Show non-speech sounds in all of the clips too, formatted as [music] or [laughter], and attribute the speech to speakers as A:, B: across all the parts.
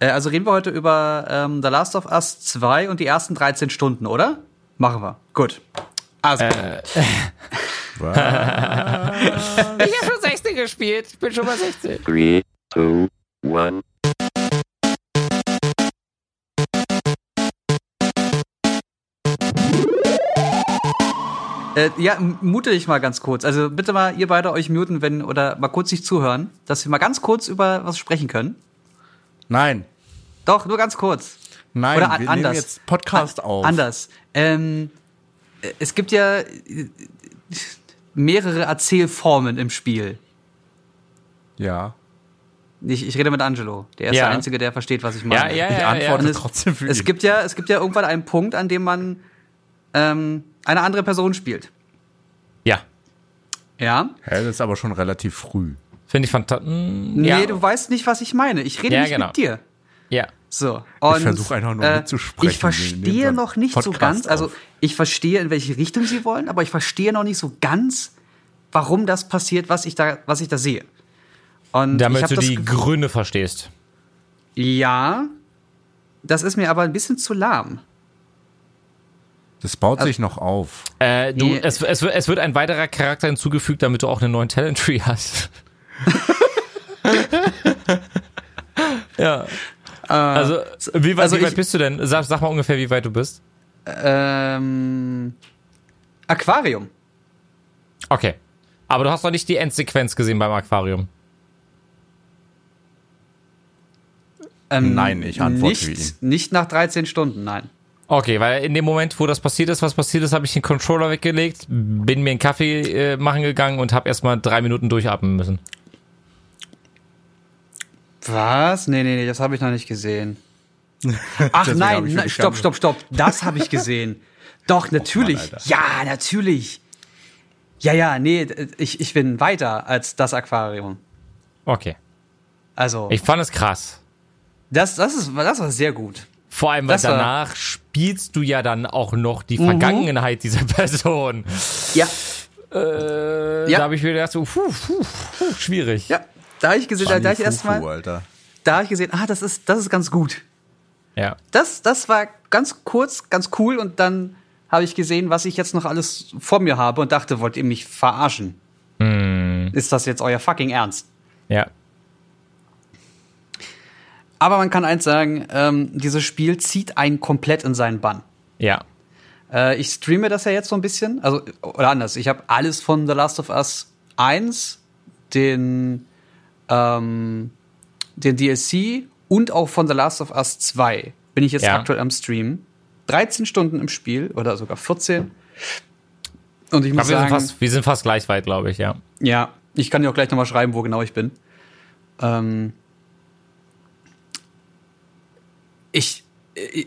A: Äh, also reden wir heute über ähm, The Last of Us 2 und die ersten 13 Stunden, oder? Machen wir. Gut. Also. Äh. [laughs]
B: ich habe schon 16 gespielt. Ich bin schon mal 16. 3, 2, 1.
A: Äh, ja, mute dich mal ganz kurz. Also bitte mal ihr beide euch muten, wenn oder mal kurz nicht zuhören, dass wir mal ganz kurz über was sprechen können.
C: Nein.
A: Doch, nur ganz kurz.
C: Nein, oder wir anders. nehmen jetzt Podcast auf.
A: Anders. Ähm, es gibt ja mehrere Erzählformen im Spiel.
C: Ja.
A: Ich, ich rede mit Angelo. Der ist ja. der Einzige, der versteht, was ich meine.
C: Ja, ja, ja. Ich antworte ja, es, trotzdem
A: für es gibt ja, Es gibt ja irgendwann einen Punkt, an dem man ähm, eine andere Person spielt.
C: Ja.
A: Ja.
C: Hä, das ist aber schon relativ früh.
B: Finde ich fantastisch.
A: Nee, ja. du weißt nicht, was ich meine. Ich rede ja, nicht genau. mit dir.
B: Ja.
A: So. Und,
C: ich versuche einfach nur äh, mitzusprechen.
A: Ich verstehe noch nicht Podcast so ganz, also ich verstehe, in welche Richtung sie wollen, aber ich verstehe noch nicht so ganz, warum das passiert, was ich da, was ich da sehe.
B: Und Damit du die Gründe verstehst.
A: Ja, das ist mir aber ein bisschen zu lahm.
C: Das baut also, sich noch auf.
B: Äh, du, nee. es, es, es, wird ein weiterer Charakter hinzugefügt, damit du auch einen neuen Talent Tree hast. [laughs] [laughs] ja. Äh, also, wie weit, also wie weit ich, bist du denn? Sag, sag, mal ungefähr, wie weit du bist.
A: Ähm, Aquarium.
B: Okay. Aber du hast noch nicht die Endsequenz gesehen beim Aquarium.
C: Ähm, nein, ich antworte
A: nicht, nicht nach 13 Stunden, nein.
B: Okay, weil in dem Moment, wo das passiert ist, was passiert ist, habe ich den Controller weggelegt, bin mir einen Kaffee äh, machen gegangen und habe erstmal drei Minuten durchatmen müssen.
A: Was? Nee, nee, nee, das habe ich noch nicht gesehen. Ach nein, na, stopp, stopp, stopp. Das habe ich gesehen. [laughs] Doch, natürlich. Mann, ja, natürlich. Ja, ja, nee, ich, ich bin weiter als das Aquarium.
B: Okay.
A: Also.
B: Ich fand es krass.
A: Das, das, ist, das war sehr gut.
B: Vor allem, weil das danach spielst du ja dann auch noch die mhm. Vergangenheit dieser [laughs] Person.
A: Ja.
B: Äh, ja. Da habe ich mir gedacht, so, puh, puh, puh, schwierig.
A: Ja, da habe ich gesehen, da, da ich erstmal, da habe ich gesehen, ah, das ist, das ist ganz gut.
B: Ja.
A: Das, das war ganz kurz, ganz cool und dann habe ich gesehen, was ich jetzt noch alles vor mir habe und dachte, wollt ihr mich verarschen?
B: Hm.
A: Ist das jetzt euer fucking Ernst?
B: Ja.
A: Aber man kann eins sagen, ähm, dieses Spiel zieht einen komplett in seinen Bann.
B: Ja.
A: Äh, ich streame das ja jetzt so ein bisschen, also oder anders. Ich habe alles von The Last of Us 1, den ähm, den DLC und auch von The Last of Us 2 bin ich jetzt ja. aktuell am Stream. 13 Stunden im Spiel oder sogar 14. Und ich muss
B: wir
A: sagen,
B: sind fast, wir sind fast gleich weit, glaube ich, ja.
A: Ja, ich kann dir auch gleich nochmal schreiben, wo genau ich bin. Ähm, ich,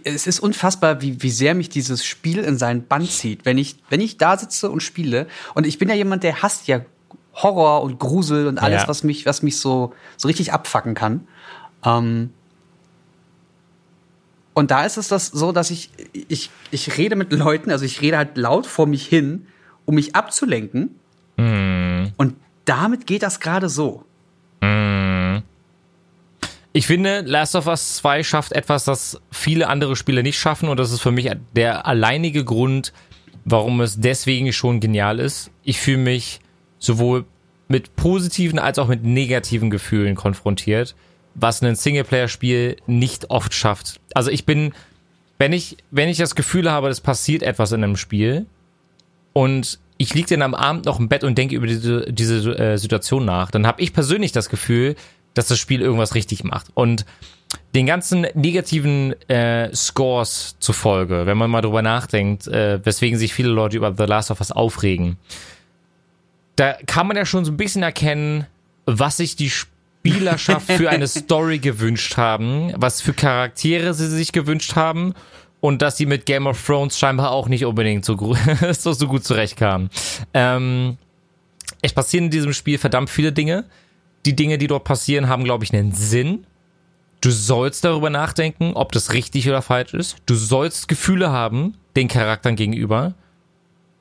A: es ist unfassbar, wie, wie sehr mich dieses Spiel in seinen Bann zieht. Wenn ich, wenn ich da sitze und spiele, und ich bin ja jemand, der hasst ja Horror und Grusel und alles, ja. was mich, was mich so, so richtig abfacken kann. Ähm, und da ist es das so, dass ich, ich, ich rede mit Leuten, also ich rede halt laut vor mich hin, um mich abzulenken.
B: Mm.
A: Und damit geht das gerade so.
B: Mm. Ich finde, Last of Us 2 schafft etwas, das viele andere Spiele nicht schaffen und das ist für mich der alleinige Grund, warum es deswegen schon genial ist. Ich fühle mich sowohl mit positiven als auch mit negativen Gefühlen konfrontiert, was ein Singleplayer-Spiel nicht oft schafft. Also ich bin, wenn ich, wenn ich das Gefühl habe, es passiert etwas in einem Spiel und ich liege dann am Abend noch im Bett und denke über diese, diese äh, Situation nach, dann habe ich persönlich das Gefühl, dass das Spiel irgendwas richtig macht. Und den ganzen negativen äh, Scores zufolge, wenn man mal drüber nachdenkt, äh, weswegen sich viele Leute über The Last of Us aufregen, da kann man ja schon so ein bisschen erkennen, was sich die Spielerschaft für eine [laughs] Story gewünscht haben, was für Charaktere sie sich gewünscht haben und dass sie mit Game of Thrones scheinbar auch nicht unbedingt so, [laughs] so, so gut zurechtkamen. Ähm, es passieren in diesem Spiel verdammt viele Dinge die Dinge, die dort passieren, haben, glaube ich, einen Sinn. Du sollst darüber nachdenken, ob das richtig oder falsch ist. Du sollst Gefühle haben, den Charakteren gegenüber.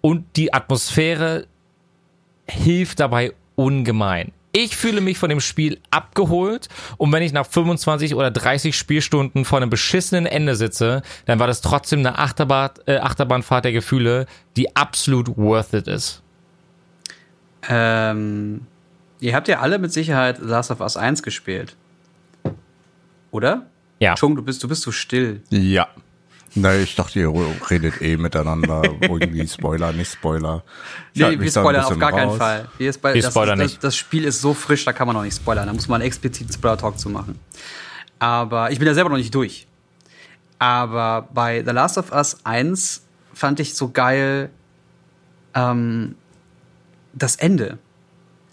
B: Und die Atmosphäre hilft dabei ungemein. Ich fühle mich von dem Spiel abgeholt und wenn ich nach 25 oder 30 Spielstunden vor einem beschissenen Ende sitze, dann war das trotzdem eine Achterbahn, äh, Achterbahnfahrt der Gefühle, die absolut worth it ist.
A: Ähm, ihr habt ja alle mit Sicherheit Last of Us 1 gespielt. Oder?
B: Ja.
A: Chung, du bist, du bist so still.
C: Ja. Na, ich dachte, ihr redet eh miteinander. Irgendwie Spoiler, nicht Spoiler. Ich
A: Nee, wir
C: mich da ein
A: spoilern auf gar keinen
C: raus.
A: Fall. Wir, spo
B: Wir
A: das,
B: spoilern
A: das,
B: nicht.
A: Das, Spiel ist so frisch, da kann man noch nicht spoilern. Da muss man explizit Spoiler-Talk zu machen. Aber ich bin ja selber noch nicht durch. Aber bei The Last of Us 1 fand ich so geil ähm, das Ende.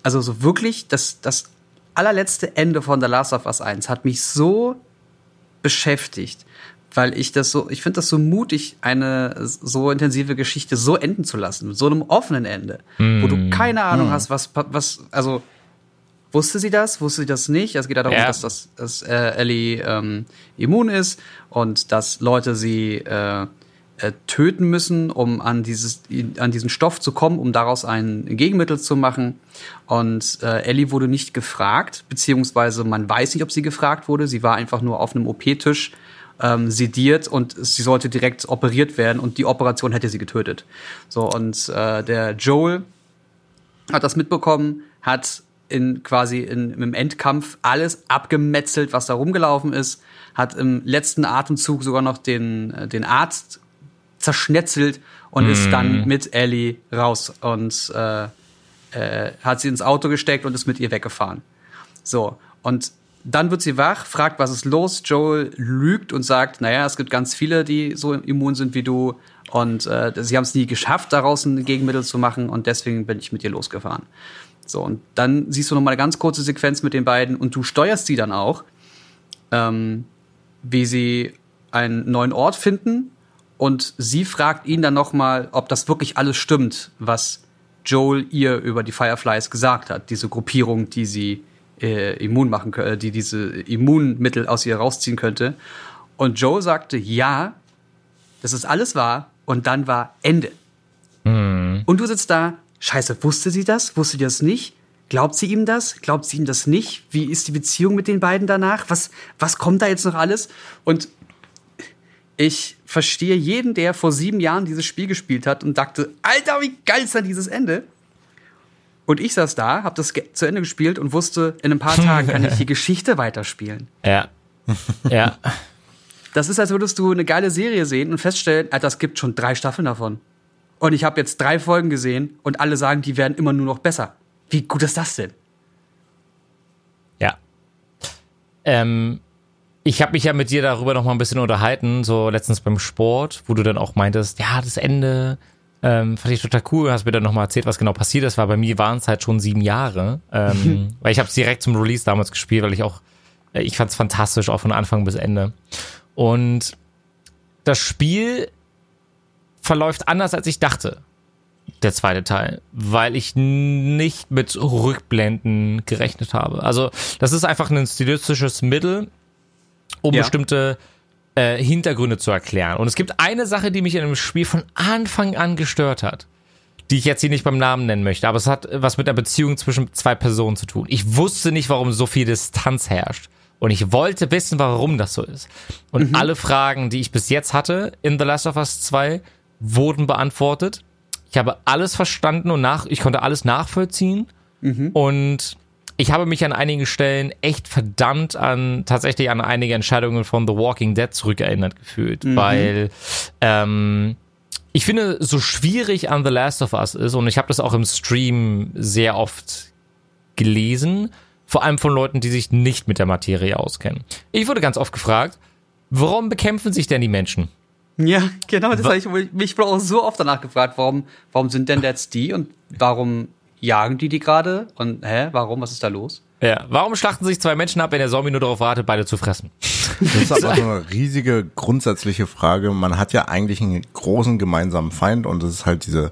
A: Also so wirklich, das, das allerletzte Ende von The Last of Us 1 hat mich so beschäftigt, weil ich das so, ich finde das so mutig, eine so intensive Geschichte so enden zu lassen, mit so einem offenen Ende, wo du keine Ahnung hast, was, was, also wusste sie das, wusste sie das nicht? Es geht ja darum,
B: Ja.
A: dass, das, dass äh, Ellie ähm, immun ist und dass Leute sie äh, äh, töten müssen, um an, dieses, an diesen Stoff zu kommen, um daraus ein Gegenmittel zu machen. Und äh, Ellie wurde nicht gefragt, beziehungsweise man weiß nicht, ob sie gefragt wurde. Sie war einfach nur auf einem OP-Tisch ähm, sediert und sie sollte direkt operiert werden und die Operation hätte sie getötet. So, und äh, der Joel hat das mitbekommen, hat in quasi in, im Endkampf alles abgemetzelt, was da rumgelaufen ist, hat im letzten Atemzug sogar noch den, äh, den Arzt zerschnetzelt und ist dann mit Ellie raus und äh, äh, hat sie ins Auto gesteckt und ist mit ihr weggefahren. So, und dann wird sie wach, fragt, was ist los. Joel lügt und sagt, naja, es gibt ganz viele, die so immun sind wie du. Und äh, sie haben es nie geschafft, daraus ein Gegenmittel zu machen und deswegen bin ich mit ihr losgefahren. So, und dann siehst du noch mal eine ganz kurze Sequenz mit den beiden und du steuerst sie dann auch, ähm, wie sie einen neuen Ort finden und sie fragt ihn dann noch mal, ob das wirklich alles stimmt, was Joel ihr über die Fireflies gesagt hat, diese Gruppierung, die sie äh, immun machen, kö- äh, die diese Immunmittel aus ihr rausziehen könnte. Und Joel sagte, ja, das ist alles wahr. Und dann war Ende. Und du sitzt da, scheiße, wusste sie das? Wusste sie das nicht? Glaubt sie ihm das? Glaubt sie ihm das nicht? Wie ist die Beziehung mit den beiden danach? Was, was kommt da jetzt noch alles? Und ich verstehe jeden, der vor sieben Jahren dieses Spiel gespielt hat und dachte, Alter, wie geil ist denn dieses Ende? Und ich saß da, hab das zu Ende gespielt und wusste, in ein paar Tagen kann ich die [laughs] Geschichte weiterspielen.
B: Ja. Ja.
A: Das ist, als würdest du eine geile Serie sehen und feststellen, Alter, es gibt schon drei Staffeln davon. Und ich habe jetzt drei Folgen gesehen und alle sagen, die werden immer nur noch besser. Wie gut ist das denn?
B: Ja. Ähm, ich habe mich ja mit dir darüber noch mal ein bisschen unterhalten, so letztens beim Sport, wo du dann auch meintest, ja, das Ende ähm, fand ich total cool. Hast mir dann noch mal erzählt, was genau passiert ist, weil bei mir waren es halt schon sieben Jahre. Ähm, [laughs] weil ich habe es direkt zum Release damals gespielt, weil ich auch, äh, ich fand es fantastisch, auch von Anfang bis Ende. Und das Spiel verläuft anders, als ich dachte der zweite Teil, weil ich nicht mit Rückblenden gerechnet habe. Also das ist einfach ein stilistisches Mittel, um
A: Ja.
B: bestimmte äh, Hintergründe zu erklären. Und es gibt eine Sache, die mich in dem Spiel von Anfang an gestört hat, die ich jetzt hier nicht beim Namen nennen möchte, aber es hat was mit der Beziehung zwischen zwei Personen zu tun. Ich wusste nicht, warum so viel Distanz herrscht. Und ich wollte wissen, warum das so ist. Und alle Fragen, die ich bis jetzt hatte in The Last of Us 2, wurden beantwortet. Ich habe alles verstanden und nach, ich konnte alles nachvollziehen. Und ich habe mich an einigen Stellen echt verdammt an, tatsächlich an einige Entscheidungen von The Walking Dead zurückerinnert gefühlt, weil, ähm, ich finde, so schwierig an The Last of Us ist, und ich habe das auch im Stream sehr oft gelesen, vor allem von Leuten, die sich nicht mit der Materie auskennen. Ich wurde ganz oft gefragt, warum bekämpfen sich denn die Menschen?
A: Ja, genau, das habe ich mich auch so oft danach gefragt, warum, warum sind denn jetzt die und warum jagen die die gerade und hä, warum, was ist da los?
B: Ja, warum schlachten sich zwei Menschen ab, wenn der Zombie nur darauf wartet, beide zu fressen?
C: Das ist aber [laughs] so eine riesige grundsätzliche Frage. Man hat ja eigentlich einen großen gemeinsamen Feind und das ist halt diese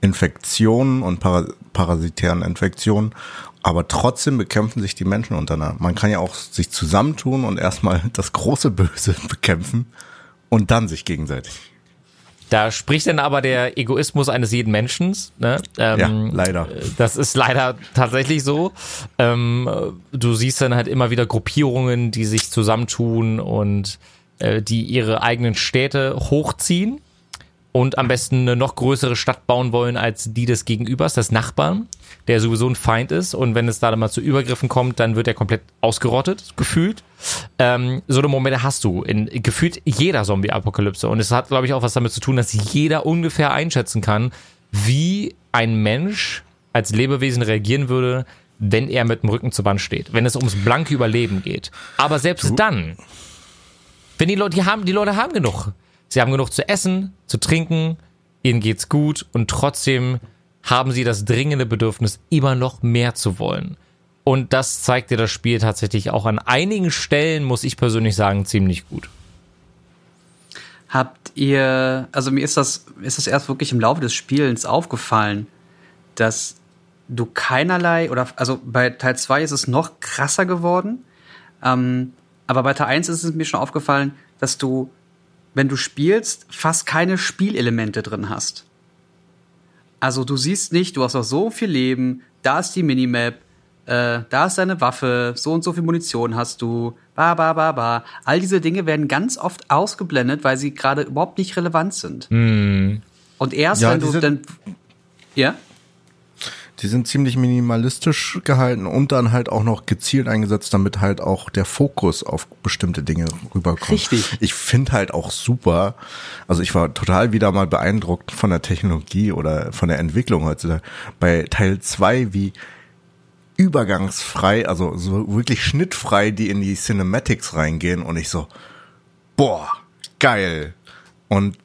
C: Infektionen und para parasitären Infektionen. Aber trotzdem bekämpfen sich die Menschen untereinander. Man kann ja auch sich zusammentun und erstmal das große Böse [laughs] bekämpfen und dann sich gegenseitig.
B: Da spricht dann aber der Egoismus eines jeden Menschen. Ne? Ähm,
C: Ja, leider.
B: Das ist leider tatsächlich so. Ähm, du siehst dann halt immer wieder Gruppierungen, die sich zusammentun und äh, die ihre eigenen Städte hochziehen und am besten eine noch größere Stadt bauen wollen als die des Gegenübers, des Nachbarn, der sowieso ein Feind ist. Und wenn es da dann mal zu Übergriffen kommt, dann wird er komplett ausgerottet, gefühlt. Ähm, so eine Momente hast du in gefühlt jeder Zombie-Apokalypse. Und es hat, glaube ich, auch was damit zu tun, dass jeder ungefähr einschätzen kann, wie ein Mensch als Lebewesen reagieren würde, wenn er mit dem Rücken zur Wand steht, wenn es ums blanke Überleben geht. Aber selbst dann, wenn die Leute, die haben, die Leute haben genug. Sie haben genug zu essen, zu trinken, ihnen geht's gut und trotzdem haben sie das dringende Bedürfnis, immer noch mehr zu wollen. Und das zeigt dir das Spiel tatsächlich auch an einigen Stellen, muss ich persönlich sagen, ziemlich gut.
A: Habt ihr, also mir ist das, ist das erst wirklich im Laufe des Spielens aufgefallen, dass du keinerlei, oder also bei Teil 2 ist es noch krasser geworden, ähm, aber bei Teil 1 ist es mir schon aufgefallen, dass du, wenn du spielst, fast keine Spielelemente drin hast. Also du siehst nicht, du hast noch so viel Leben, da ist die Minimap, äh, da ist deine Waffe, so und so viel Munition hast du, ba, ba, ba, ba. All diese Dinge werden ganz oft ausgeblendet, weil sie gerade überhaupt nicht relevant sind. Und erst
C: Ja,
A: wenn du dann, ja?
C: Die sind ziemlich minimalistisch gehalten und dann halt auch noch gezielt eingesetzt, damit halt auch der Fokus auf bestimmte Dinge rüberkommt.
A: Richtig.
C: Ich finde halt auch super, also ich war total wieder mal beeindruckt von der Technologie oder von der Entwicklung heutzutage. Bei Teil 2, wie übergangsfrei, also so wirklich schnittfrei, die in die Cinematics reingehen und ich so, boah, geil. Und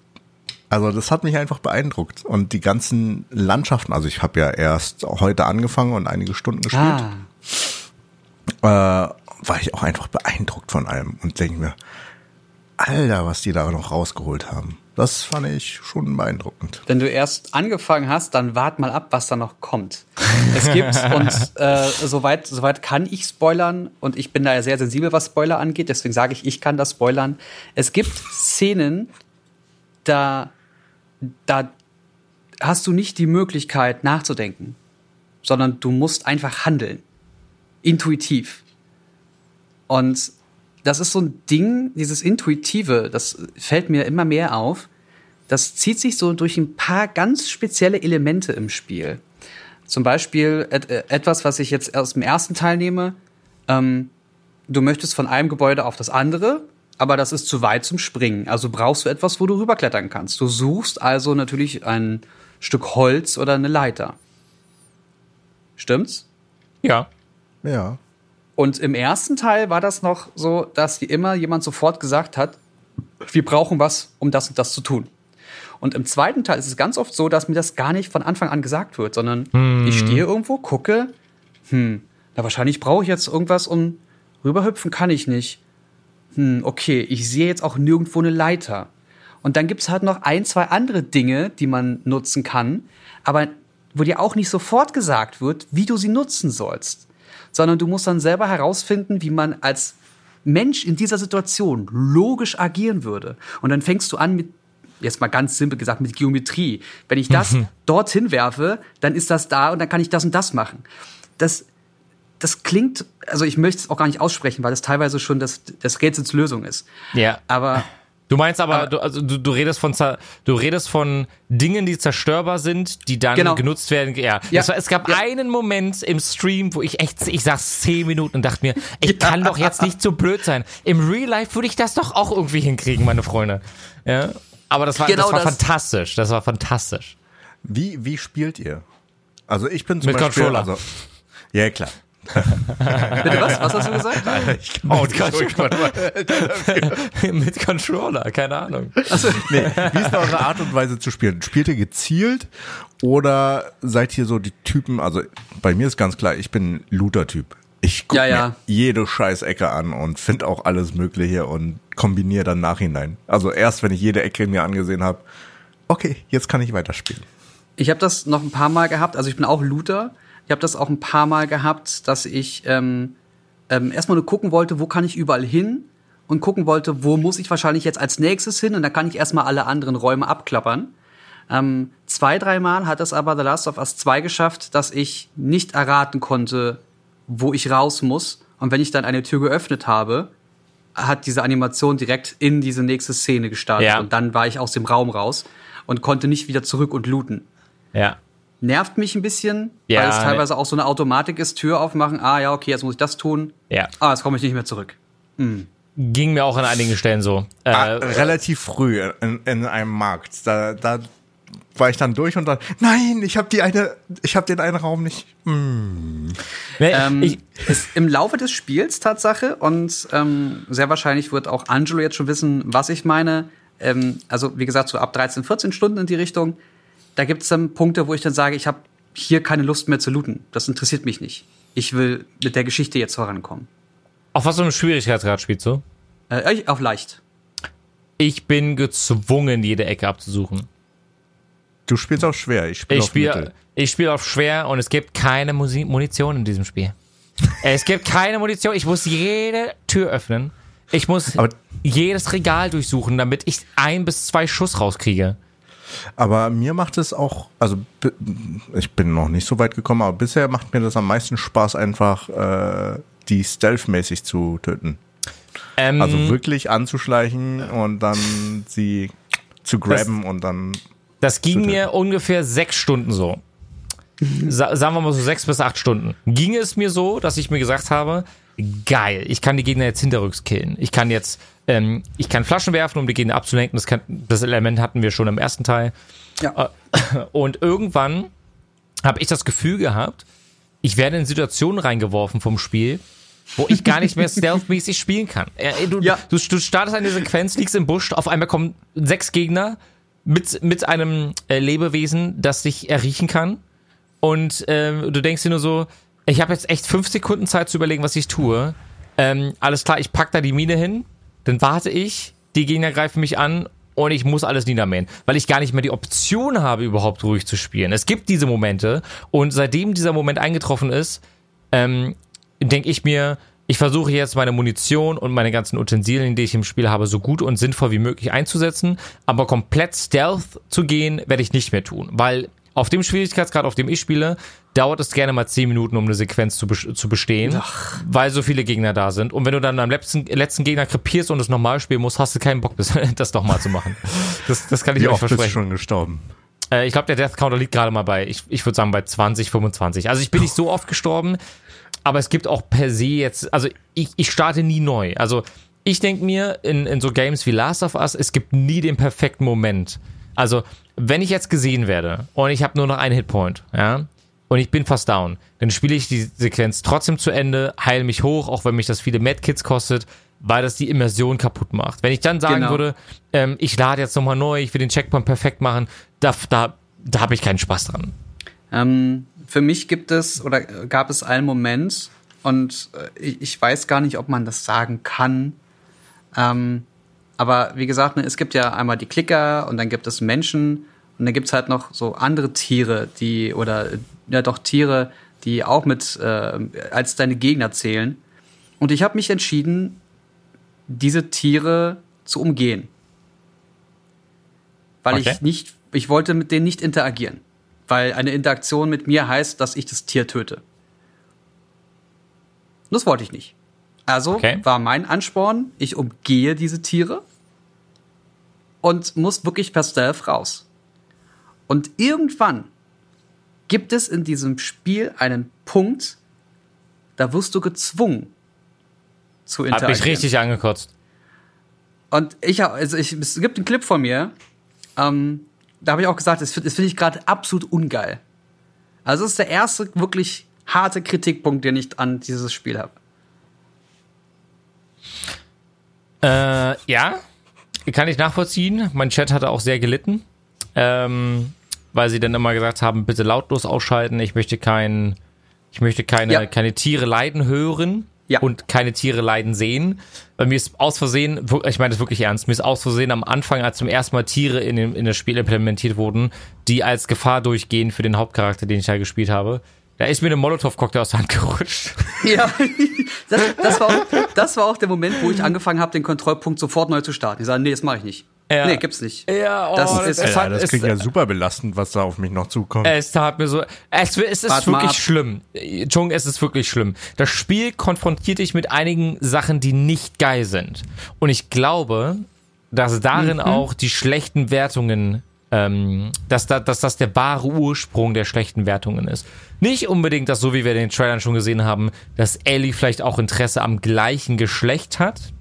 C: also das hat mich einfach beeindruckt. Und die ganzen Landschaften, also ich habe ja erst heute angefangen und einige Stunden gespielt,
A: Ah,
C: äh, war ich auch einfach beeindruckt von allem und denke mir, Alter, was die da noch rausgeholt haben. Das fand ich schon beeindruckend.
A: wenn du erst angefangen hast, dann wart mal ab, was da noch kommt. Es gibt, [laughs] und äh, soweit, soweit kann ich spoilern, und ich bin da ja sehr sensibel, was Spoiler angeht, deswegen sage ich, ich kann das spoilern. Es gibt Szenen, da, da hast du nicht die Möglichkeit nachzudenken, sondern du musst einfach handeln. Intuitiv. Und das ist so ein Ding, dieses Intuitive, das fällt mir immer mehr auf. Das zieht sich so durch ein paar ganz spezielle Elemente im Spiel. Zum Beispiel et äh, etwas, was ich jetzt aus dem ersten Teil nehme. Ähm, du möchtest von einem Gebäude auf das andere, aber das ist zu weit zum Springen. Also brauchst du etwas, wo du rüberklettern kannst. Du suchst also natürlich ein Stück Holz oder eine Leiter. Stimmt's?
B: Ja.
C: Ja.
A: Und im ersten Teil war das noch so, dass immer jemand sofort gesagt hat, wir brauchen was, um das und das zu tun. Und im zweiten Teil ist es ganz oft so, dass mir das gar nicht von Anfang an gesagt wird, sondern ich stehe irgendwo, gucke, hm, na wahrscheinlich brauche ich jetzt irgendwas, um rüberhüpfen kann ich nicht. Hm, okay, ich sehe jetzt auch nirgendwo eine Leiter. Und dann gibt's halt noch ein, zwei andere Dinge, die man nutzen kann, aber wo dir auch nicht sofort gesagt wird, wie du sie nutzen sollst. Sondern du musst dann selber herausfinden, wie man als Mensch in dieser Situation logisch agieren würde. Und dann fängst du an mit, jetzt mal ganz simpel gesagt, mit Geometrie. Wenn ich das [laughs] dorthin werfe, dann ist das da und dann kann ich das und das machen. Das, das klingt, also ich möchte es auch gar nicht aussprechen, weil das teilweise schon das, das Rätsels Lösung ist.
B: Ja.
A: Aber
B: Du meinst aber,
A: Aber-
B: du, also du, du redest von du redest von Dingen, die zerstörbar sind, die dann
A: Genau.
B: genutzt werden. Ja.
A: Ja.
B: Es, war, es gab
A: Ja.
B: einen Moment im Stream, wo ich echt, ich saß zehn Minuten und dachte mir, ich [laughs] kann doch jetzt nicht so blöd sein. Im Real Life würde ich das doch auch irgendwie hinkriegen, meine Freunde. Ja. Aber das war,
A: Genau
B: das war
A: das.
B: fantastisch. Das war fantastisch.
C: Wie, wie spielt ihr? Also ich bin zum
B: Mit
C: Beispiel,
B: Controller.
C: Also, ja, klar.
A: Bitte was? Was hast du gesagt? [laughs]
C: Ich
B: Oh Gott, [laughs] Mit Controller, keine Ahnung.
C: nee, wie ist eure Art und Weise zu spielen? Spielt ihr gezielt oder seid ihr so die Typen, also bei mir ist ganz klar, ich bin Looter-Typ. Ich gucke
A: Ja, ja.
C: mir jede Scheißecke an und finde auch alles Mögliche und kombiniere dann nachhinein. Also erst, wenn ich jede Ecke mir angesehen habe, okay, jetzt kann ich weiterspielen.
A: Ich habe das noch ein paar Mal gehabt, also ich bin auch Looter. Ich habe das auch ein paar Mal gehabt, dass ich ähm, ähm, erstmal nur gucken wollte, wo kann ich überall hin und gucken wollte, wo muss ich wahrscheinlich jetzt als nächstes hin und da kann ich erstmal alle anderen Räume abklappern. Ähm, zwei, dreimal hat es aber The Last of Us 2 geschafft, dass ich nicht erraten konnte, wo ich raus muss. Und wenn ich dann eine Tür geöffnet habe, hat diese Animation direkt in diese nächste Szene gestartet.
B: Ja.
A: Und dann war ich aus dem Raum raus und konnte nicht wieder zurück und looten.
B: Ja.
A: Nervt mich ein bisschen,
B: Ja,
A: weil es teilweise auch so eine Automatik ist, Tür aufmachen, ah ja, okay, jetzt muss ich das tun.
B: Ja.
A: Ah, jetzt komme ich nicht mehr zurück.
B: Ging mir auch an einigen Stellen so. Äh,
C: Ah, relativ früh in, in einem Markt. Da, da war ich dann durch und dann, nein, ich habe die eine, ich habe den einen Raum nicht.
B: ne,
A: Ähm,
B: ich,
A: ist im Laufe des Spiels Tatsache und ähm, sehr wahrscheinlich wird auch Angelo jetzt schon wissen, was ich meine. Ähm, also wie gesagt, so ab 13, 14 Stunden in die Richtung. Da gibt es dann Punkte, wo ich dann sage, ich habe hier keine Lust mehr zu looten. Das interessiert mich nicht. Ich will mit der Geschichte jetzt vorankommen.
B: auf was für einem Schwierigkeitsgrad spielst du?
A: Äh, auf leicht.
B: Ich bin gezwungen, jede Ecke abzusuchen.
C: Du spielst auch schwer. Ich spiele
B: Ich
C: auf
B: spiele
C: Mittel.
B: ich spiel auf schwer und es gibt keine Musi Munition in diesem Spiel. [laughs] es gibt keine Munition. Ich muss jede Tür öffnen. Ich muss
C: Aber-
B: jedes Regal durchsuchen, damit ich ein bis zwei Schuss rauskriege.
C: Aber mir macht es auch, also ich bin noch nicht so weit gekommen, aber bisher macht mir das am meisten Spaß, einfach äh, die stealth-mäßig zu töten.
B: Ähm,
C: Also wirklich anzuschleichen und dann sie zu grabben und dann.
B: Das ging mir ungefähr sechs Stunden so. Sa sagen wir mal so sechs bis acht Stunden. Ging es mir so, dass ich mir gesagt habe, geil, ich kann die Gegner jetzt hinterrücks killen. Ich kann jetzt, ähm, ich kann Flaschen werfen, um die Gegner abzulenken. Das, kann, das Element hatten wir schon im ersten Teil.
A: Ja.
B: Und irgendwann habe ich das Gefühl gehabt, ich werde in Situationen reingeworfen vom Spiel, wo ich gar nicht mehr [laughs] stealth-mäßig spielen kann. Äh, Du,
A: Ja.
B: du, du startest eine Sequenz, liegst im Busch, auf einmal kommen sechs Gegner mit, mit einem äh, Lebewesen, das dich erriechen kann. Und ähm, du denkst dir nur so, ich habe jetzt echt fünf Sekunden Zeit zu überlegen, was ich tue. Ähm, alles klar, ich pack da die Mine hin, dann warte ich, die Gegner greifen mich an und ich muss alles niedermähen, weil ich gar nicht mehr die Option habe, überhaupt ruhig zu spielen. Es gibt diese Momente und seitdem dieser Moment eingetroffen ist, ähm, denke ich mir, ich versuche jetzt meine Munition und meine ganzen Utensilien, die ich im Spiel habe, so gut und sinnvoll wie möglich einzusetzen. Aber komplett Stealth zu gehen, werde ich nicht mehr tun, weil auf dem Schwierigkeitsgrad, auf dem ich spiele, dauert es gerne mal 10 Minuten, um eine Sequenz zu, zu bestehen, weil so viele Gegner da sind. Und wenn du dann am letzten, letzten Gegner krepierst und es nochmal spielen musst, hast du keinen Bock, [laughs] das, das nochmal zu machen. Das, das kann ich
C: Wie
B: euch
C: oft bist du
B: versprechen.
C: schon gestorben?
B: Äh, ich glaube, der Death Counter liegt gerade mal bei, ich, ich würde sagen, bei 20, 25. Also ich bin nicht so oft gestorben, aber es gibt auch per se jetzt, also ich, ich starte nie neu. Also ich denke mir in, in so Games wie Last of Us, es gibt nie den perfekten Moment. Also wenn ich jetzt gesehen werde und ich habe nur noch einen Hitpoint, ja, und ich bin fast down, dann spiele ich die Sequenz trotzdem zu Ende, heile mich hoch, auch wenn mich das viele Medkits kostet, weil das die Immersion kaputt macht. Wenn ich dann sagen
A: Genau.
B: würde, ähm, ich lade jetzt nochmal neu, ich will den Checkpoint perfekt machen, da, da, da habe ich keinen Spaß dran.
A: Ähm, für mich gibt es oder gab es einen Moment und äh, ich, ich weiß gar nicht, ob man das sagen kann. Ähm, aber wie gesagt, ne, es gibt ja einmal die Klicker und dann gibt es Menschen und dann gibt es halt noch so andere Tiere, die oder ja doch Tiere, die auch mit äh, als deine Gegner zählen. Und ich habe mich entschieden, diese Tiere zu umgehen. Weil
B: Okay.
A: ich nicht, ich wollte mit denen nicht interagieren. Weil eine Interaktion mit mir heißt, dass ich das Tier töte. Das wollte ich nicht. Also
B: Okay.
A: war mein Ansporn, ich umgehe diese Tiere und muss wirklich per Stealth raus. Und irgendwann gibt es in diesem Spiel einen Punkt, da wirst du gezwungen zu interagieren.
B: mich richtig angekotzt.
A: Und ich, hab- also ich, es gibt einen Clip von mir, ähm, da habe ich auch gesagt, das, find- finde ich gerade absolut ungeil. Also das ist der erste wirklich harte Kritikpunkt, den ich an dieses Spiel habe.
B: Äh, ja, kann ich nachvollziehen. Mein Chat hatte auch sehr gelitten, ähm, weil sie dann immer gesagt haben, bitte lautlos ausschalten. Ich möchte kein, ich möchte keine,
A: Ja.
B: keine Tiere leiden hören
A: Ja.
B: und keine Tiere leiden sehen. Bei mir ist aus Versehen, ich meine das wirklich ernst, mir ist aus Versehen am Anfang, als zum ersten Mal Tiere in, dem, in das Spiel implementiert wurden, die als Gefahr durchgehen für den Hauptcharakter, den ich da gespielt habe, Da ist mir eine Molotow-Cocktail aus der Hand gerutscht. [laughs]
A: Ja, das, das, war auch, das war auch der Moment, wo ich angefangen habe, den Kontrollpunkt sofort neu zu starten. Ich sage, nee, das mache ich nicht.
B: Ja.
A: Nee, gibt's nicht.
B: Ja, oh,
A: Das
B: das,
A: ist-
B: hat,
C: das klingt ja super belastend, was da auf mich noch zukommt.
B: es tat mir so. Es, es ist
A: Wart
B: wirklich schlimm. Jung, es ist wirklich schlimm. Das Spiel konfrontiert dich mit einigen Sachen, die nicht geil sind. Und ich glaube, dass darin
A: Mhm.
B: auch die schlechten Wertungen, ähm, dass, da, dass das der wahre Ursprung der schlechten Wertungen ist. Nicht unbedingt, dass so wie wir den Trailern schon gesehen haben, dass Ellie vielleicht auch Interesse am gleichen Geschlecht hat.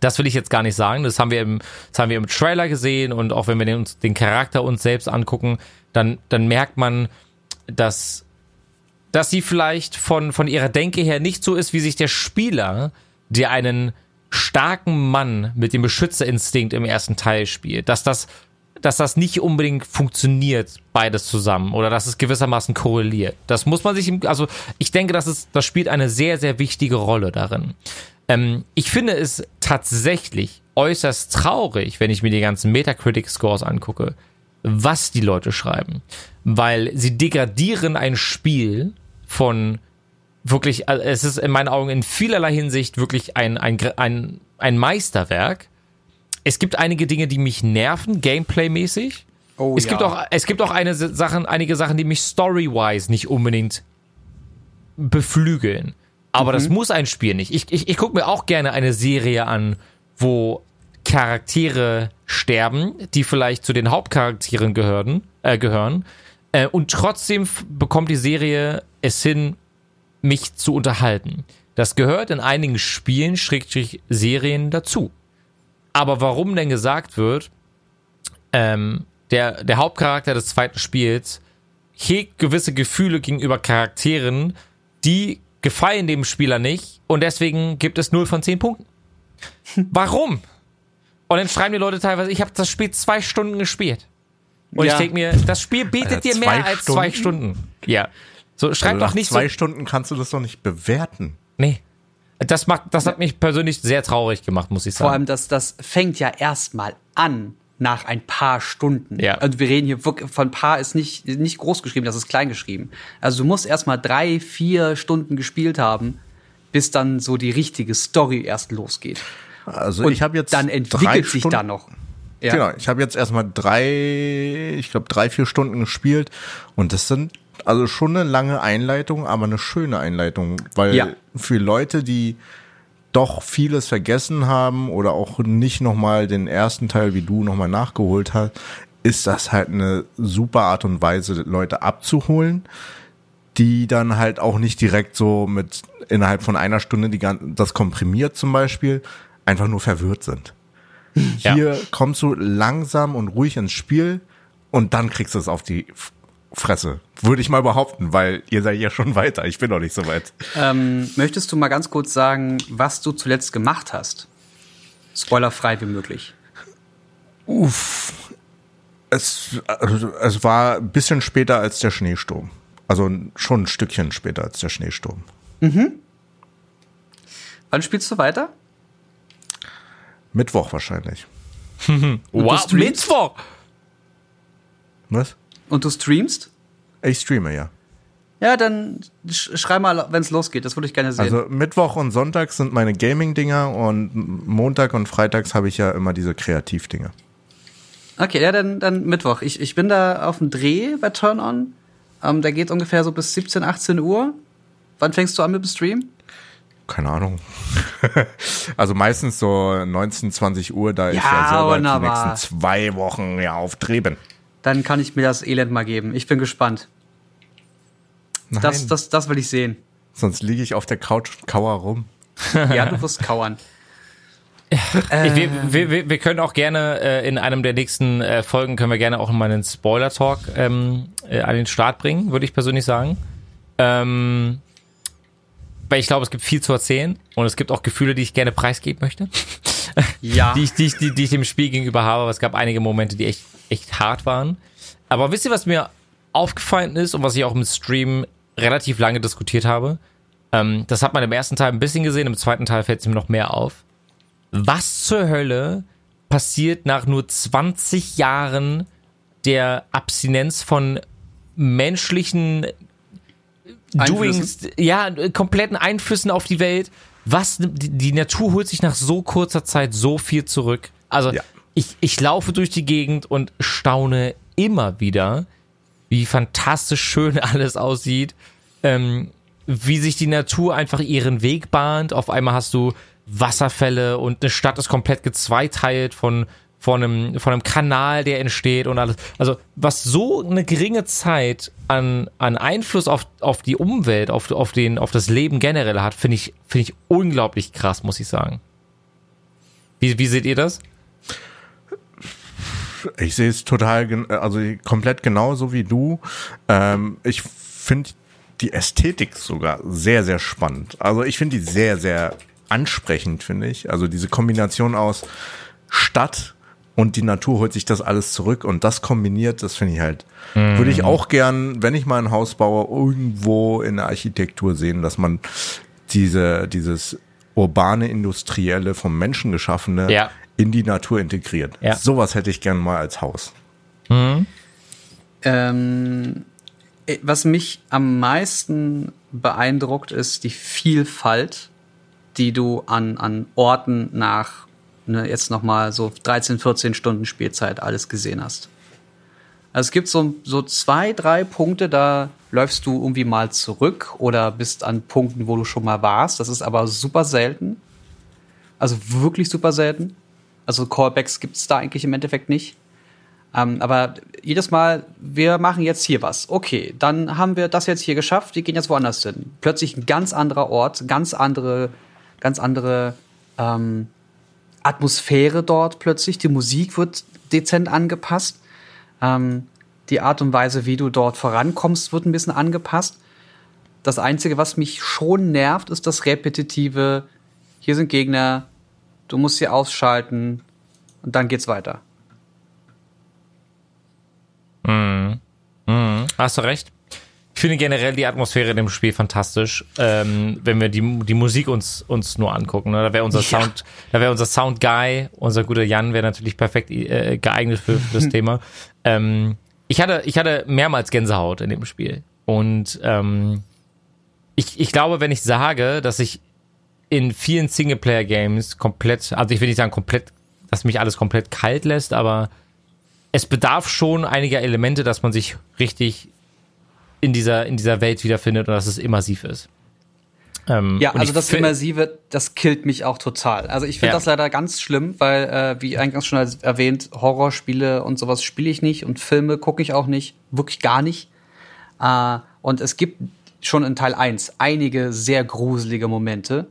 B: Das will ich jetzt gar nicht sagen. Das haben wir im, das haben wir im Trailer gesehen und auch wenn wir den, den Charakter uns selbst angucken, dann, dann merkt man, dass, dass sie vielleicht von, von ihrer Denke her nicht so ist, wie sich der Spieler, der einen starken Mann mit dem Beschützerinstinkt im ersten Teil spielt, dass das, dass das nicht unbedingt funktioniert, beides zusammen, oder dass es gewissermaßen korreliert. Das muss man sich, im, also ich denke, das ist, das spielt eine sehr, sehr wichtige Rolle darin. Ähm, ich finde es tatsächlich äußerst traurig, wenn ich mir die ganzen Metacritic-Scores angucke, was die Leute schreiben. Weil sie degradieren ein Spiel von wirklich, also es ist in meinen Augen in vielerlei Hinsicht wirklich ein, ein, ein, ein Meisterwerk. Es gibt einige Dinge, die mich nerven, gameplay-mäßig.
A: Oh,
B: es,
A: ja.
B: gibt auch, es gibt auch eine Sachen, einige Sachen, die mich story-wise nicht unbedingt beflügeln. Aber das muss ein Spiel nicht. Ich, ich, ich gucke mir auch gerne eine Serie an, wo Charaktere sterben, die vielleicht zu den Hauptcharakteren gehören, äh, gehören. Äh, und trotzdem bekommt die Serie es hin, mich zu unterhalten. Das gehört in einigen Spielen, Schrägstrich Serien dazu. Aber warum denn gesagt wird, ähm, der, der Hauptcharakter des zweiten Spiels hegt gewisse Gefühle gegenüber Charakteren, die gefallen dem Spieler nicht und deswegen gibt es 0 von 10 Punkten. [laughs] Warum? Und dann schreiben die Leute teilweise, ich habe das Spiel zwei Stunden gespielt. Und
A: Ja.
B: ich denke mir, das Spiel bietet
C: Alter,
B: dir mehr als zwei Stunden. Ja. So, schreib
C: Also
B: doch nicht
C: zwei
B: so.
C: Stunden kannst du das doch nicht bewerten.
B: Nee. Das, macht, das hat mich persönlich sehr traurig gemacht, muss ich sagen.
A: Vor allem, das, das fängt ja erstmal an nach ein paar Stunden.
B: Ja.
A: Also wir reden hier wirklich von paar ist nicht, nicht groß geschrieben, das ist klein geschrieben. Also du musst erstmal drei, vier Stunden gespielt haben, bis dann so die richtige Story erst losgeht.
C: Also
A: Und
C: ich habe jetzt
A: dann entwickelt sich da noch. Ja.
C: Genau, ich habe jetzt erstmal drei, ich glaube drei, vier Stunden gespielt und das sind also schon eine lange Einleitung, aber eine schöne Einleitung, weil
A: Ja.
C: für Leute, die doch vieles vergessen haben oder auch nicht nochmal den ersten Teil wie du nochmal nachgeholt hast, ist das halt eine super Art und Weise, Leute abzuholen, die dann halt auch nicht direkt so mit innerhalb von einer Stunde die gan- das komprimiert zum Beispiel einfach nur verwirrt sind.
B: Ja.
C: Hier kommst du langsam und ruhig ins Spiel und dann kriegst du es auf die Fresse. Würde ich mal behaupten, weil ihr seid ja schon weiter. Ich bin noch nicht so weit.
A: Ähm, möchtest du mal ganz kurz sagen, was du zuletzt gemacht hast? Spoilerfrei wie möglich.
C: Es, also, es war ein bisschen später als der Schneesturm. Also schon ein Stückchen später als der Schneesturm.
A: Wann spielst du weiter?
C: Mittwoch wahrscheinlich.
B: wow? Mittwoch!
C: Was?
A: Und du streamst?
C: Ich streame, ja.
A: Ja, dann sch schrei mal, wenn es losgeht. Das würde ich gerne sehen.
C: Also Mittwoch und Sonntag sind meine Gaming-Dinger und Montag und Freitags habe ich ja immer diese Kreativ-Dinger.
A: Okay, ja, dann, dann Mittwoch. Ich, ich bin da auf dem Dreh bei Turn On. Ähm, der geht ungefähr so bis 17, 18 Uhr. Wann fängst du an mit dem Stream?
C: Keine Ahnung. [laughs] also meistens so 19, 20 Uhr, da ich
A: Ja,
C: ja selber
A: wunderbar.
C: die nächsten zwei Wochen ja auf Dreh bin.
A: Dann kann ich mir das Elend mal geben. Ich bin gespannt.
C: Nein,
A: Das, das, das will ich sehen.
C: sonst liege ich auf der Couch und kauer rum. [laughs]
A: Ja, du wirst kauern.
B: Ich, wir, wir, wir- können auch gerne äh, in einem der nächsten äh, Folgen können wir gerne auch mal einen Spoiler-Talk ähm, äh, an den Start bringen, würde ich persönlich sagen. Ähm, weil ich glaube, es gibt viel zu erzählen und es gibt auch Gefühle, die ich gerne preisgeben möchte,
A: Ja. [laughs]
B: die ich, die, ich, die, die ich dem Spiel gegenüber habe. Aber es gab einige Momente, die echt, echt hart waren. Aber wisst ihr, was mir aufgefallen ist und was ich auch im Stream relativ lange diskutiert habe? Ähm, das hat man im ersten Teil ein bisschen gesehen, im zweiten Teil fällt es mir noch mehr auf. Was zur Hölle passiert nach nur 20 Jahren der Abstinenz von menschlichen Doings, ja, kompletten Einflüssen auf die Welt. Was, die, die Natur holt sich nach so kurzer Zeit so viel zurück. Also,
C: Ja.
B: Ich, ich laufe durch die Gegend und staune immer wieder, wie fantastisch schön [laughs] alles aussieht, ähm, wie sich die Natur einfach ihren Weg bahnt. Auf einmal hast du Wasserfälle und eine Stadt ist komplett gezweiteilt von, von, einem, von einem Kanal, der entsteht und alles. Also, was so eine geringe Zeit an, an Einfluss auf, auf die Umwelt, auf, auf, den, auf das Leben generell hat, finde ich, finde ich unglaublich krass, muss ich sagen. Wie, wie seht ihr das?
C: Ich sehe es total, gen- also komplett genauso wie du. Ähm, ich finde die Ästhetik sogar sehr, sehr spannend. Also ich finde die sehr, sehr ansprechend, finde ich. Also diese Kombination aus Stadt und die Natur holt sich das alles zurück und das kombiniert, das finde ich halt, würde ich auch gern, wenn ich mal ein Haus baue, irgendwo in der Architektur sehen, dass man diese, dieses urbane, industrielle, vom Menschen geschaffene
B: Ja.
C: In die Natur integriert.
B: Ja.
C: Sowas hätte ich gern mal als Haus.
A: Ähm, äh, was mich am meisten beeindruckt, ist die Vielfalt, die du an, an Orten nach ne, jetzt noch mal so 13, 14 Stunden Spielzeit alles gesehen hast. Also es gibt so, so zwei, drei Punkte, da läufst du irgendwie mal zurück oder bist an Punkten, wo du schon mal warst. Das ist aber super selten. Also wirklich super selten. Also Callbacks gibt es da eigentlich im Endeffekt nicht. Ähm, aber jedes Mal, wir machen jetzt hier was. Okay, dann haben wir das jetzt hier geschafft, wir gehen jetzt woanders hin. Plötzlich ein ganz anderer Ort, ganz andere, ganz andere ähm, Atmosphäre dort plötzlich. Die Musik wird dezent angepasst. Ähm, die Art und Weise, wie du dort vorankommst, wird ein bisschen angepasst. Das Einzige, was mich schon nervt, ist das repetitive, hier sind Gegner, du musst sie ausschalten und dann geht's weiter.
B: Hast du recht. Ich finde generell die Atmosphäre in dem Spiel fantastisch. Ähm, wenn wir die, die Musik uns, uns nur angucken. Ne? Da wäre unser
A: Ja.
B: Sound, da wäre unser Sound Guy, unser guter Jan wäre natürlich perfekt äh, geeignet für, für das [laughs] Thema. Ähm, ich hatte, ich hatte mehrmals Gänsehaut in dem Spiel. Und ähm, ich, ich glaube, wenn ich sage, dass ich in vielen Singleplayer-Games komplett, also ich will nicht sagen komplett, dass mich alles komplett kalt lässt, aber es bedarf schon einiger Elemente, dass man sich richtig in dieser, in dieser Welt wiederfindet und dass es immersiv ist. Ähm,
A: Ja, also das Immersive, das killt mich auch total. Also ich finde
B: Ja.
A: das leider ganz schlimm, weil, äh, wie eingangs schon erwähnt, Horrorspiele und sowas spiele ich nicht und Filme gucke ich auch nicht, wirklich gar nicht. Äh, und es gibt schon in Teil 1 einige sehr gruselige Momente.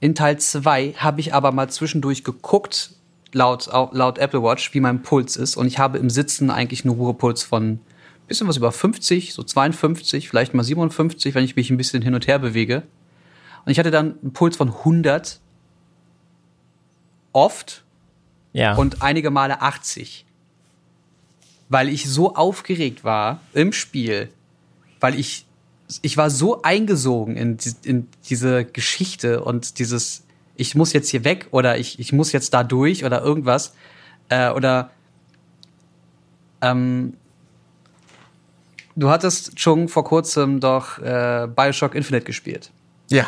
A: In Teil 2 habe ich aber mal zwischendurch geguckt, laut, au- laut Apple Watch, wie mein Puls ist. Und ich habe im Sitzen eigentlich einen Ruhepuls von bisschen was über 50, so 52, vielleicht mal 57, wenn ich mich ein bisschen hin und her bewege. Und ich hatte dann einen Puls von 100 oft
B: ja.
A: und einige Male 80. Weil ich so aufgeregt war im Spiel, weil ich ich war so eingesogen in, in diese Geschichte und dieses ich muss jetzt hier weg oder ich, ich muss jetzt da durch oder irgendwas äh, oder ähm, du hattest schon vor kurzem doch äh, Bioshock Infinite gespielt.
C: Ja.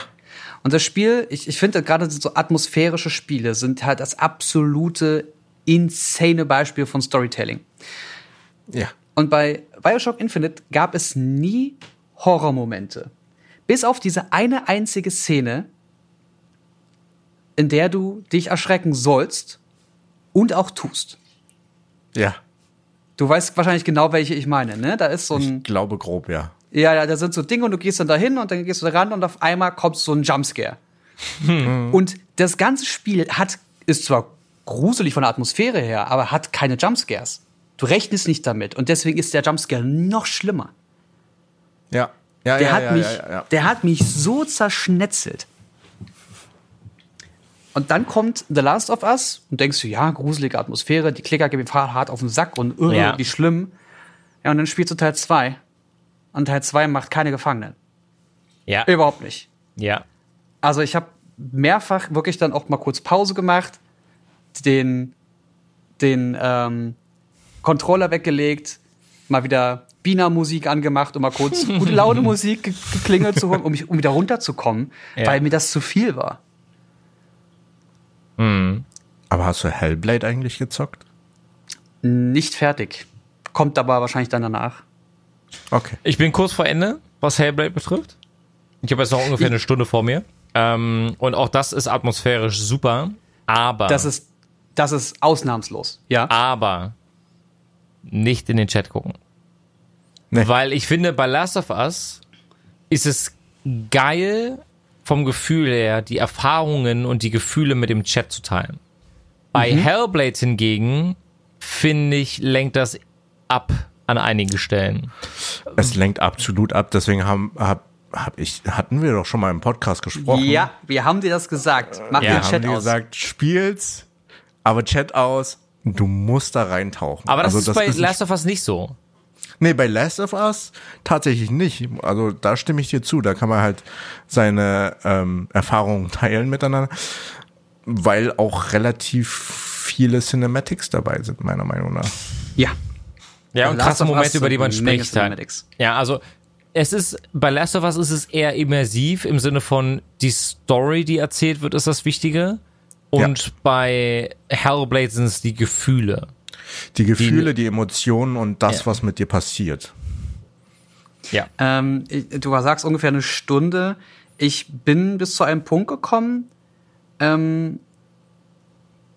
A: Und das Spiel, ich, ich finde gerade so atmosphärische Spiele sind halt das absolute insane Beispiel von Storytelling.
C: Ja.
A: Und bei Bioshock Infinite gab es nie Horrormomente. Bis auf diese eine einzige Szene, in der du dich erschrecken sollst und auch tust.
C: Ja.
A: Du weißt wahrscheinlich genau, welche ich meine, ne? Da ist so ein.
C: Ich glaube grob, ja.
A: Ja, ja, da sind so Dinge und du gehst dann dahin und dann gehst du da ran und auf einmal kommt so ein Jumpscare. Und das ganze Spiel hat, ist zwar gruselig von der Atmosphäre her, aber hat keine Jumpscares. Du rechnest nicht damit und deswegen ist der Jumpscare noch schlimmer.
C: Ja. Ja,
A: Der
C: ja,
A: hat
C: ja,
A: mich, der hat mich so zerschnetzelt. Und dann kommt The Last of Us und denkst du, ja, gruselige Atmosphäre, die Klicker gehen hart auf den Sack und uh,
B: Ja.
A: wie schlimm. Ja, und dann spielst du Teil 2. Und Teil 2 macht keine Gefangenen.
B: ja.
A: Überhaupt nicht.
B: Ja.
A: Also ich habe mehrfach wirklich dann auch mal kurz Pause gemacht, den, den ähm, Controller weggelegt, mal wieder Bina-Musik angemacht und mal kurz [laughs] gute Laune-Musik ge geklingelt, zu, um, mich, um wieder runterzukommen,
B: Ja.
A: weil mir das zu viel war.
C: Aber hast du Hellblade eigentlich gezockt?
A: Nicht fertig. Kommt aber wahrscheinlich dann danach.
C: Okay.
B: Ich bin kurz vor Ende, was Hellblade betrifft. Ich habe jetzt noch ungefähr eine Stunde vor mir. Ähm, und auch das ist atmosphärisch super. Aber,
A: Das ist, das ist ausnahmslos. Ja.
B: aber nicht in den Chat gucken.
C: Nee.
B: Weil ich finde, bei Last of Us ist es geil vom Gefühl her, die Erfahrungen und die Gefühle mit dem Chat zu teilen. Bei Hellblade hingegen, finde ich, lenkt das ab an einigen Stellen.
C: Es lenkt absolut ab, deswegen haben, hab, hab ich, hatten wir doch schon mal im Podcast gesprochen.
A: Ja, wir haben dir das gesagt. Mach
B: Ja,
A: den
C: haben
A: Chat
C: die
A: aus.
C: gesagt, spiel's, aber Chat aus, du musst da reintauchen.
B: Aber das
C: Also
B: ist bei
C: nicht-
B: Last of Us nicht so.
C: Nee, bei Last of Us tatsächlich nicht. Also da stimme ich dir zu. Da kann man halt seine ähm, Erfahrungen teilen miteinander, weil auch relativ viele Cinematics dabei sind, meiner Meinung nach.
A: Ja.
B: Ja, und krasse Momente, über die man spricht.
A: Cinematics.
B: Ja, also es ist, bei Last of Us ist es eher immersiv im Sinne von die Story, die erzählt wird, ist das Wichtige. Und bei Hellblade sind es die Gefühle.
C: Die Gefühle, die, Emotionen und das,
B: Ja.
C: was mit dir passiert.
B: Ja.
A: Ähm, du sagst ungefähr eine Stunde. Ich bin bis zu einem Punkt gekommen. Ähm,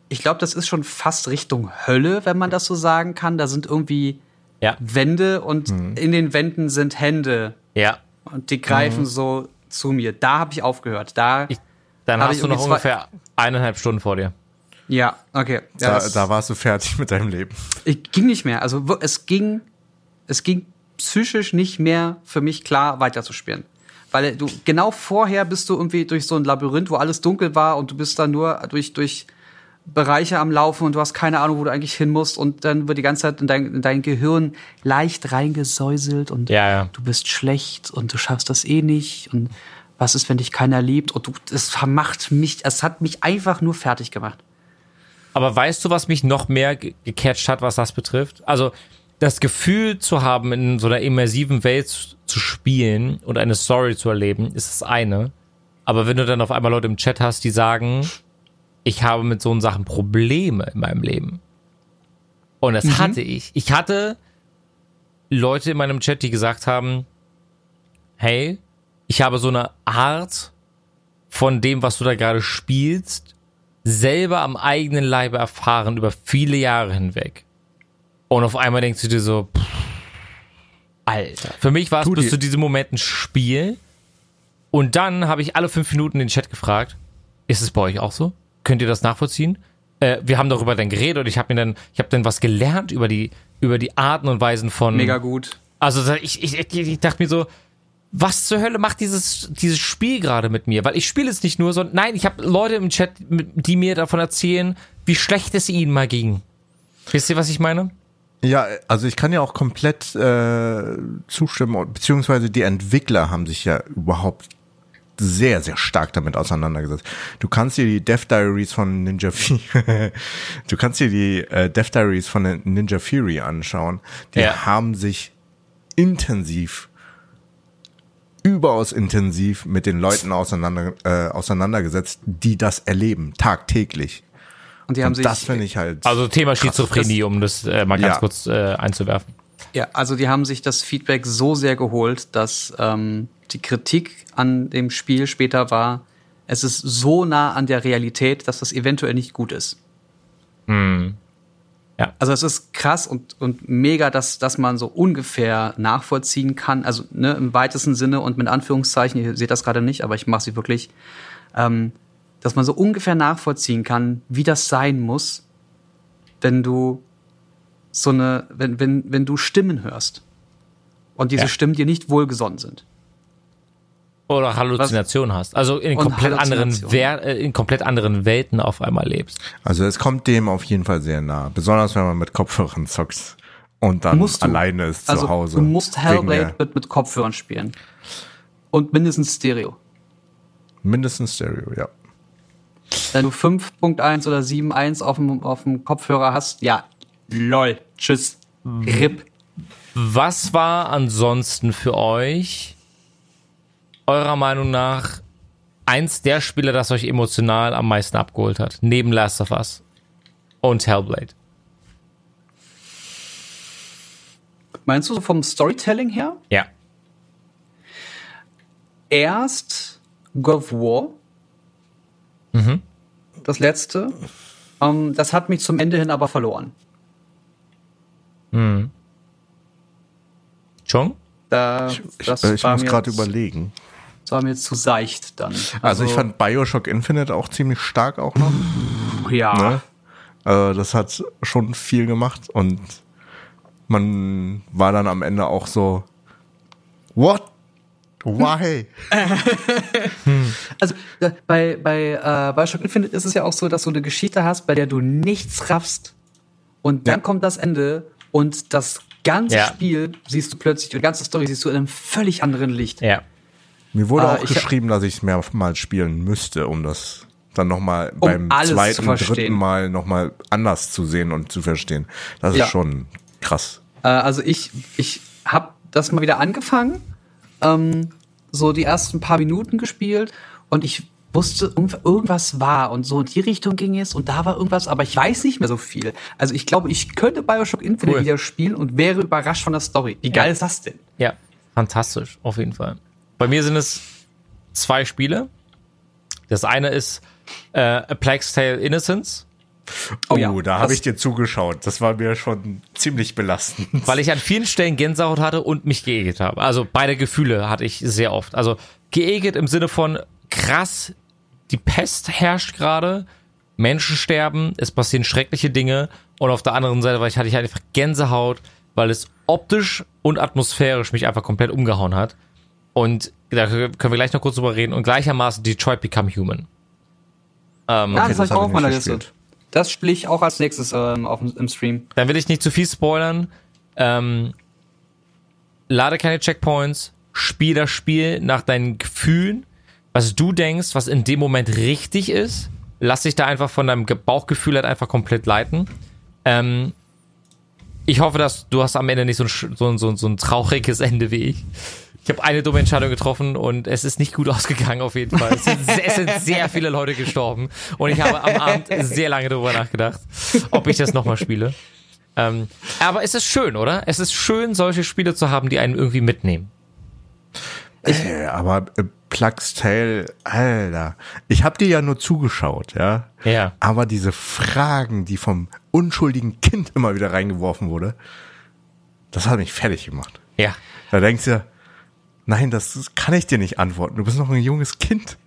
A: ich glaube, das ist schon fast Richtung Hölle, wenn man das so sagen kann. Da sind irgendwie
B: Ja.
A: Wände und in den Wänden sind Hände
B: Ja.
A: und die greifen so zu mir. Da habe ich aufgehört. Da,
B: Ich- Dann
A: Hab
B: hast
A: ich
B: du noch ungefähr eineinhalb Stunden vor dir.
A: ja, okay. Ja,
C: Da, da warst du fertig mit deinem Leben.
A: Ich ging nicht mehr. Also wo- es ging, es ging psychisch nicht mehr für mich klar weiterzuspielen. Weil du genau vorher bist du irgendwie durch so ein Labyrinth, wo alles dunkel war und du bist dann nur durch, durch Bereiche am Laufen und du hast keine Ahnung, wo du eigentlich hin musst und dann wird die ganze Zeit in dein, in dein Gehirn leicht reingesäuselt und
B: Ja, ja.
A: du bist schlecht und du schaffst das eh nicht und was ist, wenn dich keiner liebt und du, es vermacht mich, es hat mich einfach nur fertig gemacht.
B: Aber weißt du, was mich noch mehr ge- gecatcht hat, was das betrifft? Also das Gefühl zu haben, in so einer immersiven Welt zu- zu spielen und eine Story zu erleben, ist das eine. Aber wenn du dann auf einmal Leute im Chat hast, die sagen, ich habe mit so Sachen Probleme in meinem Leben. Und das hatte ich. Ich hatte Leute in meinem Chat, die gesagt haben, hey, ich habe so eine Art von dem, was du da gerade spielst, selber am eigenen Leibe erfahren über viele Jahre hinweg. Und auf einmal denkst du dir so, pff, Alter. Für mich war es bis zu diesem Moment ein Spiel. Und dann habe ich alle fünf Minuten in den Chat gefragt, ist es bei euch auch so? Könnt ihr das nachvollziehen? Äh, wir haben darüber dann geredet und ich habe mir dann, ich habe dann was gelernt über die, über die Arten und Weisen von.
A: Mega gut.
B: Also ich, ich, ich, ich dachte mir so, was zur Hölle macht dieses, dieses Spiel gerade mit mir? Weil ich spiele es nicht nur, sondern nein, ich habe Leute im Chat, die mir davon erzählen, wie schlecht es ihnen mal ging. Wisst ihr, was ich meine?
C: Ja, also ich kann ja auch komplett äh, zustimmen, beziehungsweise die Entwickler haben sich ja überhaupt sehr, sehr stark damit auseinandergesetzt. Du kannst dir die Death Diaries von Ninja Fury, [laughs] du kannst dir die äh, Death Diaries von Ninja Fury anschauen. Die
B: Ja.
C: haben sich intensiv, überaus intensiv mit den Leuten auseinander, äh, auseinandergesetzt, die das erleben, tagtäglich.
A: Und die haben
C: Und
A: sich
C: das finde ich halt.
B: Also Thema Schizophrenie, um das äh, mal ganz
C: Ja.
B: kurz äh, einzuwerfen.
A: Ja, also die haben sich das Feedback so sehr geholt, dass ähm, die Kritik an dem Spiel später war, es ist so nah an der Realität, dass das eventuell nicht gut ist.
B: Ja.
A: Also es ist krass und, und mega, dass, dass man so ungefähr nachvollziehen kann, also ne, im weitesten Sinne und mit Anführungszeichen, ihr seht das gerade nicht, aber ich mache sie wirklich, ähm, dass man so ungefähr nachvollziehen kann, wie das sein muss, wenn du so eine, wenn, wenn, wenn du Stimmen hörst und diese
B: Ja.
A: Stimmen dir nicht wohlgesonnen sind.
B: Oder Halluzination hast. Also in komplett anderen. Wer äh, in komplett anderen Welten auf einmal lebst.
C: Also es kommt dem auf jeden Fall sehr nah. Besonders wenn man mit Kopfhörern zockt und dann alleine ist
A: Also
C: zu Hause.
A: du musst Hellblade mit, mit Kopfhörern spielen. Und mindestens Stereo.
C: Mindestens Stereo, ja.
A: Wenn du 5.1 oder 7.1 auf dem, auf dem Kopfhörer hast, ja, lol, tschüss, RIP.
B: Was war ansonsten für euch eurer Meinung nach eins der Spiele, das euch emotional am meisten abgeholt hat, neben Last of Us und Hellblade?
A: Meinst du vom Storytelling her?
B: Ja.
A: Erst God of War.
B: Mhm.
A: Das letzte. Ähm, das hat mich zum Ende hin aber verloren.
B: Mhm. Chong?
A: Da,
C: Ich, ich
A: war
C: muss
A: mir
C: gerade überlegen.
A: Das war mir zu seicht dann.
C: Also, ich fand Bioshock Infinite auch ziemlich stark auch noch.
A: ja.
C: Ne? Also das hat schon viel gemacht und man war dann am Ende auch so, what? Why? [laughs]
A: Also bei, bei äh, Bioshock Infinite ist es ja auch so, dass du eine Geschichte hast, bei der du nichts raffst. Und dann
C: Ja.
A: kommt das Ende und das ganze
B: Ja.
A: Spiel siehst du plötzlich, die ganze Story siehst du in einem völlig anderen Licht.
B: Ja.
C: Mir wurde
A: Äh,
C: auch
A: ich-
C: geschrieben, dass ich es mehrmals spielen müsste, um das dann nochmal
A: Um
C: beim zweiten, dritten Mal nochmal anders zu sehen und zu verstehen. Das
A: Ja.
C: ist schon krass.
A: Äh, also ich, ich habe das mal wieder angefangen, ähm, so die ersten paar Minuten gespielt und ich wusste, irgend- irgendwas war und so in die Richtung ging es und da war irgendwas, aber ich weiß nicht mehr so viel. Also ich glaube, ich könnte Bioshock Infinite
B: Cool.
A: wieder spielen und wäre überrascht von der Story. Wie geil
B: Ja.
A: ist das denn?
B: Ja, fantastisch, auf jeden Fall. Bei mir sind es zwei Spiele. Das eine ist äh, A Plague's Tale Innocence,
C: Oh,
A: ja.
C: da habe ich dir zugeschaut. Das war mir schon ziemlich belastend. [laughs]
B: weil ich an vielen Stellen Gänsehaut hatte und mich geekelt habe. Also beide Gefühle hatte ich sehr oft. Also geekelt im Sinne von krass, die Pest herrscht gerade, Menschen sterben, es passieren schreckliche Dinge und auf der anderen Seite weil ich, hatte ich einfach Gänsehaut, weil es optisch und atmosphärisch mich einfach komplett umgehauen hat. Und da können wir gleich noch kurz drüber reden und gleichermaßen Detroit Become Human. Ähm,
A: Ja,
C: Okay,
A: das,
C: das
A: habe ich auch
C: nicht
A: Liste. Das spiele ich auch als nächstes ähm, auf, dem- im Stream.
B: Dann will ich nicht zu viel spoilern. Ähm, lade keine Checkpoints, spiel das Spiel nach deinen Gefühlen, was du denkst, was in dem Moment richtig ist. Lass dich da einfach von deinem Ge- Bauchgefühl halt einfach komplett leiten. Ähm, ich hoffe, dass du hast am Ende nicht so ein, sch- so ein, so ein, so ein trauriges Ende wie ich. Ich habe eine dumme Entscheidung getroffen und es ist nicht gut [laughs] ausgegangen auf jeden Fall. Es sind, es sind sehr viele Leute gestorben und ich habe am Abend sehr lange darüber nachgedacht, ob ich das nochmal spiele. Ähm, aber es ist schön, oder? Es ist schön, solche Spiele zu haben, die einen irgendwie mitnehmen.
C: Ey, aber äh, Plugs Tale, Alter. Ich habe dir ja nur zugeschaut, ja.
B: Ja.
C: Aber diese Fragen, die vom unschuldigen Kind immer wieder reingeworfen wurde, das hat mich fertig gemacht.
B: Ja.
C: Da denkst du, nein, das kann ich dir nicht antworten. Du bist noch ein junges Kind.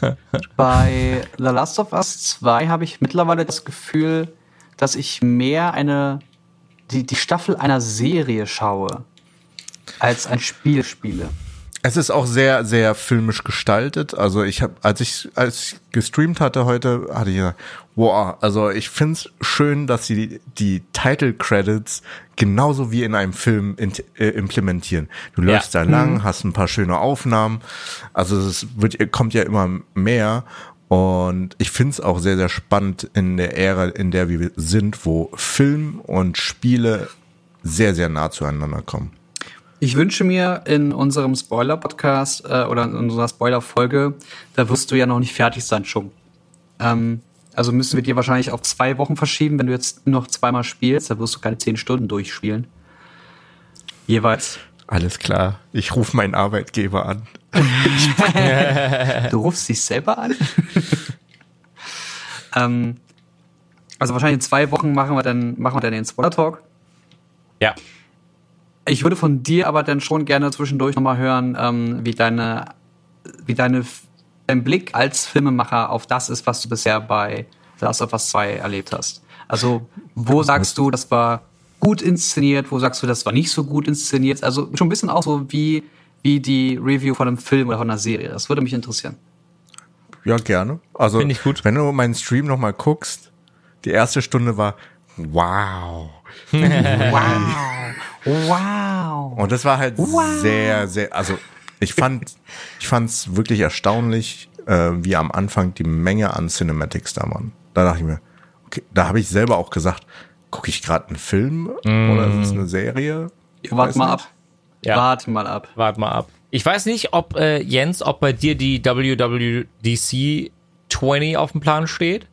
C: [laughs]
A: Bei The Last of Us 2 habe ich mittlerweile das Gefühl, dass ich mehr eine die, die Staffel einer Serie schaue, als ein Spiel spiele.
C: Es ist auch sehr, sehr filmisch gestaltet. Also ich habe, als ich, als ich gestreamt hatte heute, hatte ich gesagt, wow, also ich find's schön, dass sie die, die Title Credits genauso wie in einem Film in, äh, implementieren. Du läufst
B: Ja.
C: da lang, hast ein paar schöne Aufnahmen. Also es wird, kommt ja immer mehr. Und ich find's auch sehr, sehr spannend in der Ära, in der wir sind, wo Film und Spiele sehr, sehr nah zueinander kommen.
A: Ich wünsche mir in unserem Spoiler-Podcast äh, oder in unserer Spoiler-Folge, da wirst du ja noch nicht fertig sein, schon. Ähm, also müssen wir dir wahrscheinlich auf zwei Wochen verschieben, wenn du jetzt noch zweimal spielst, da wirst du keine zehn Stunden durchspielen. Jeweils.
C: Alles klar. Ich rufe meinen Arbeitgeber an. [laughs]
A: Du rufst dich selber an? [laughs] ähm, also wahrscheinlich in zwei Wochen machen wir dann, machen wir dann den Spoiler-Talk.
B: Ja.
A: Ich würde von dir aber dann schon gerne zwischendurch nochmal hören, ähm, wie deine, wie deine, dein Blick als Filmemacher auf das ist, was du bisher bei The Last of Us 2 erlebt hast. Also, wo sagst du, das war gut inszeniert, wo sagst du, das war nicht so gut inszeniert? Also schon ein bisschen auch so wie, wie die Review von einem Film oder von einer Serie. Das würde mich interessieren.
C: Ja, gerne. Also,
B: Find ich gut.
C: wenn du meinen Stream nochmal guckst, die erste Stunde war wow. [laughs]
A: Wow. Wow.
C: Und das war halt sehr, sehr, also ich fand, ich fand's wirklich erstaunlich, äh, wie am Anfang die Menge an Cinematics da waren. Da dachte ich mir, okay, da habe ich selber auch gesagt, gucke ich gerade einen Film oder ist es eine Serie?
A: Wart mal ab.
B: Ja.
A: Wart mal ab.
B: Wart mal ab. Ich weiß nicht, ob äh, Jens, ob bei dir die WWDC 20 auf dem Plan steht.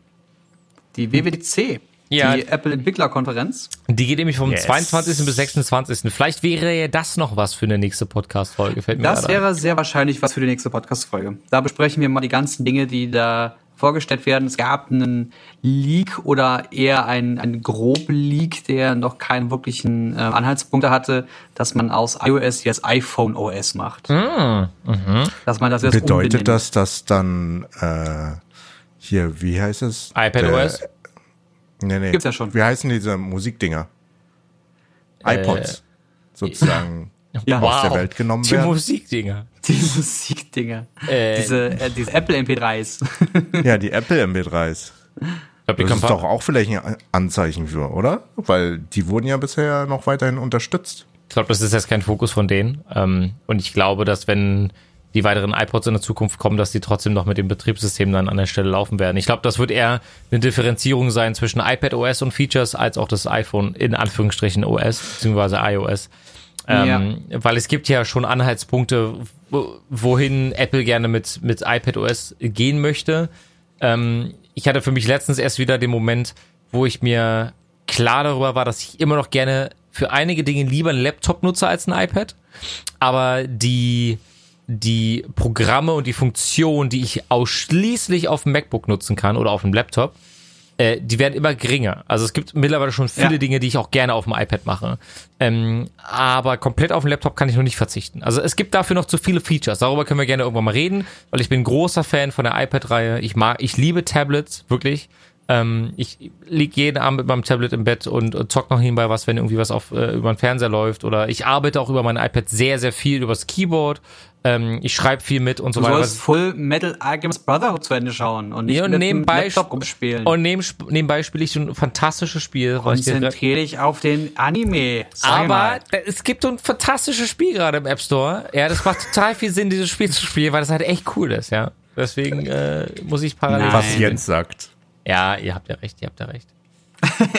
A: Die WWDC.
B: Ja.
A: Die Apple Entwicklerkonferenz.
B: Die geht nämlich vom
C: Yes.
B: 22. bis 26. Vielleicht wäre ja das noch was für eine nächste Podcast-Folge. Fällt mir
A: Das
B: gerade ein.
A: wäre sehr wahrscheinlich was für die nächste Podcast-Folge. Da besprechen wir mal die ganzen Dinge, die da vorgestellt werden. Es gab einen Leak oder eher ein, ein grob Leak, der noch keinen wirklichen äh, Anhaltspunkte hatte, dass man aus iOS jetzt iPhone OS macht.
B: Hm,
A: Dass man das jetzt
C: Bedeutet das, dass dann äh, hier, wie heißt es?
B: iPadOS?
C: Nee, nee.
A: Gibt's ja schon.
C: Wie heißen diese Musikdinger? iPods. sozusagen [laughs]
A: Ja.
C: aus der Welt genommen
B: Die
C: werden.
B: Musikdinger. [laughs]
A: Die Musikdinger.
B: Äh,
A: diese, äh, diese Apple MP3s.
C: Ja, die Apple MP3s.
B: Ich glaub, die
C: Das ist doch auch vielleicht ein Anzeichen für, oder? Weil die wurden ja bisher noch weiterhin unterstützt.
B: Ich glaube, das ist jetzt kein Fokus von denen. Ähm, und ich glaube, dass wenn die weiteren iPods in der Zukunft kommen, dass die trotzdem noch mit dem Betriebssystem dann an der Stelle laufen werden. Ich glaube, das wird eher eine Differenzierung sein zwischen iPad OS und Features als auch das iPhone in Anführungsstrichen OS beziehungsweise iOS. Ähm, Weil es gibt ja schon Anhaltspunkte, wo- wohin Apple gerne mit, mit iPad OS gehen möchte. Ähm, ich hatte für mich letztens erst wieder den Moment, wo ich mir klar darüber war, dass ich immer noch gerne für einige Dinge lieber einen Laptop nutze als ein iPad. Aber die, die Programme und die Funktionen, die ich ausschließlich auf dem MacBook nutzen kann oder auf dem Laptop, äh, die werden immer geringer. Also es gibt mittlerweile schon viele
A: Ja.
B: Dinge, die ich auch gerne auf dem iPad mache. Ähm, aber komplett auf dem Laptop kann ich noch nicht verzichten. Also es gibt dafür noch zu viele Features. Darüber können wir gerne irgendwann mal reden, weil ich bin großer Fan von der iPad-Reihe. Ich mag, ich liebe Tablets, wirklich. Ähm, ich lieg jeden Abend mit meinem Tablet im Bett und, und zock noch nebenbei was, wenn irgendwie was auf äh, über den Fernseher läuft. Oder ich arbeite auch über mein iPad sehr, sehr viel übers Keyboard. Ähm, ich schreibe viel mit und so
A: Du
B: weiter.
A: sollst Full Metal Alchemist Brotherhood zu Ende schauen und nicht
B: Ja, und
A: mit
B: nebenbei
A: dem Laptop rumspielen.
B: Und neben, nebenbei spiele ich so ein fantastisches Spiel.
A: Konzentriere dich auf den Anime. Sag
B: Aber
A: mal.
B: es gibt so ein fantastisches Spiel gerade im App Store. Ja, das macht total viel Sinn, dieses Spiel zu spielen, weil das halt echt cool ist, ja. Deswegen äh, muss ich parallel.
A: Nein.
C: Was Jens sagt.
B: Ja, ihr habt ja recht, ihr habt ja recht.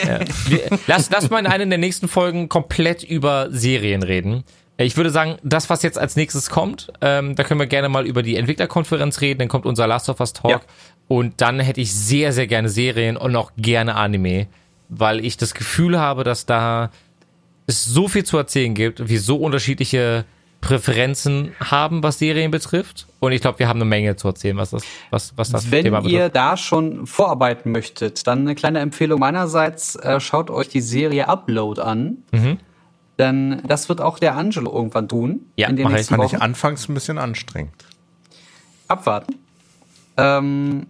B: ja. Wir, lass, lass mal in einer der nächsten Folgen komplett über Serien reden. Äh, Ich würde sagen, das, was jetzt als nächstes kommt, ähm, da können wir gerne mal über die Entwicklerkonferenz reden, dann kommt unser Last of Us Talk
A: Ja.
B: und dann hätte ich sehr, sehr gerne Serien und auch gerne Anime, weil ich das Gefühl habe, dass da es so viel zu erzählen gibt, wir so unterschiedliche Präferenzen haben, was Serien betrifft. Und ich glaube, wir haben eine Menge zu erzählen, was das, was, was das
A: Wenn
B: Thema betrifft.
A: ihr da schon vorarbeiten möchtet, dann eine kleine Empfehlung meinerseits, äh, schaut euch die Serie Upload an.
B: Mhm.
A: Denn das wird auch der Angelo irgendwann tun.
B: Ja,
A: in den
B: mach ich.
A: nächsten
C: Fand ich
A: Wochen.
C: anfangs ein bisschen anstrengend.
A: Abwarten. Ähm,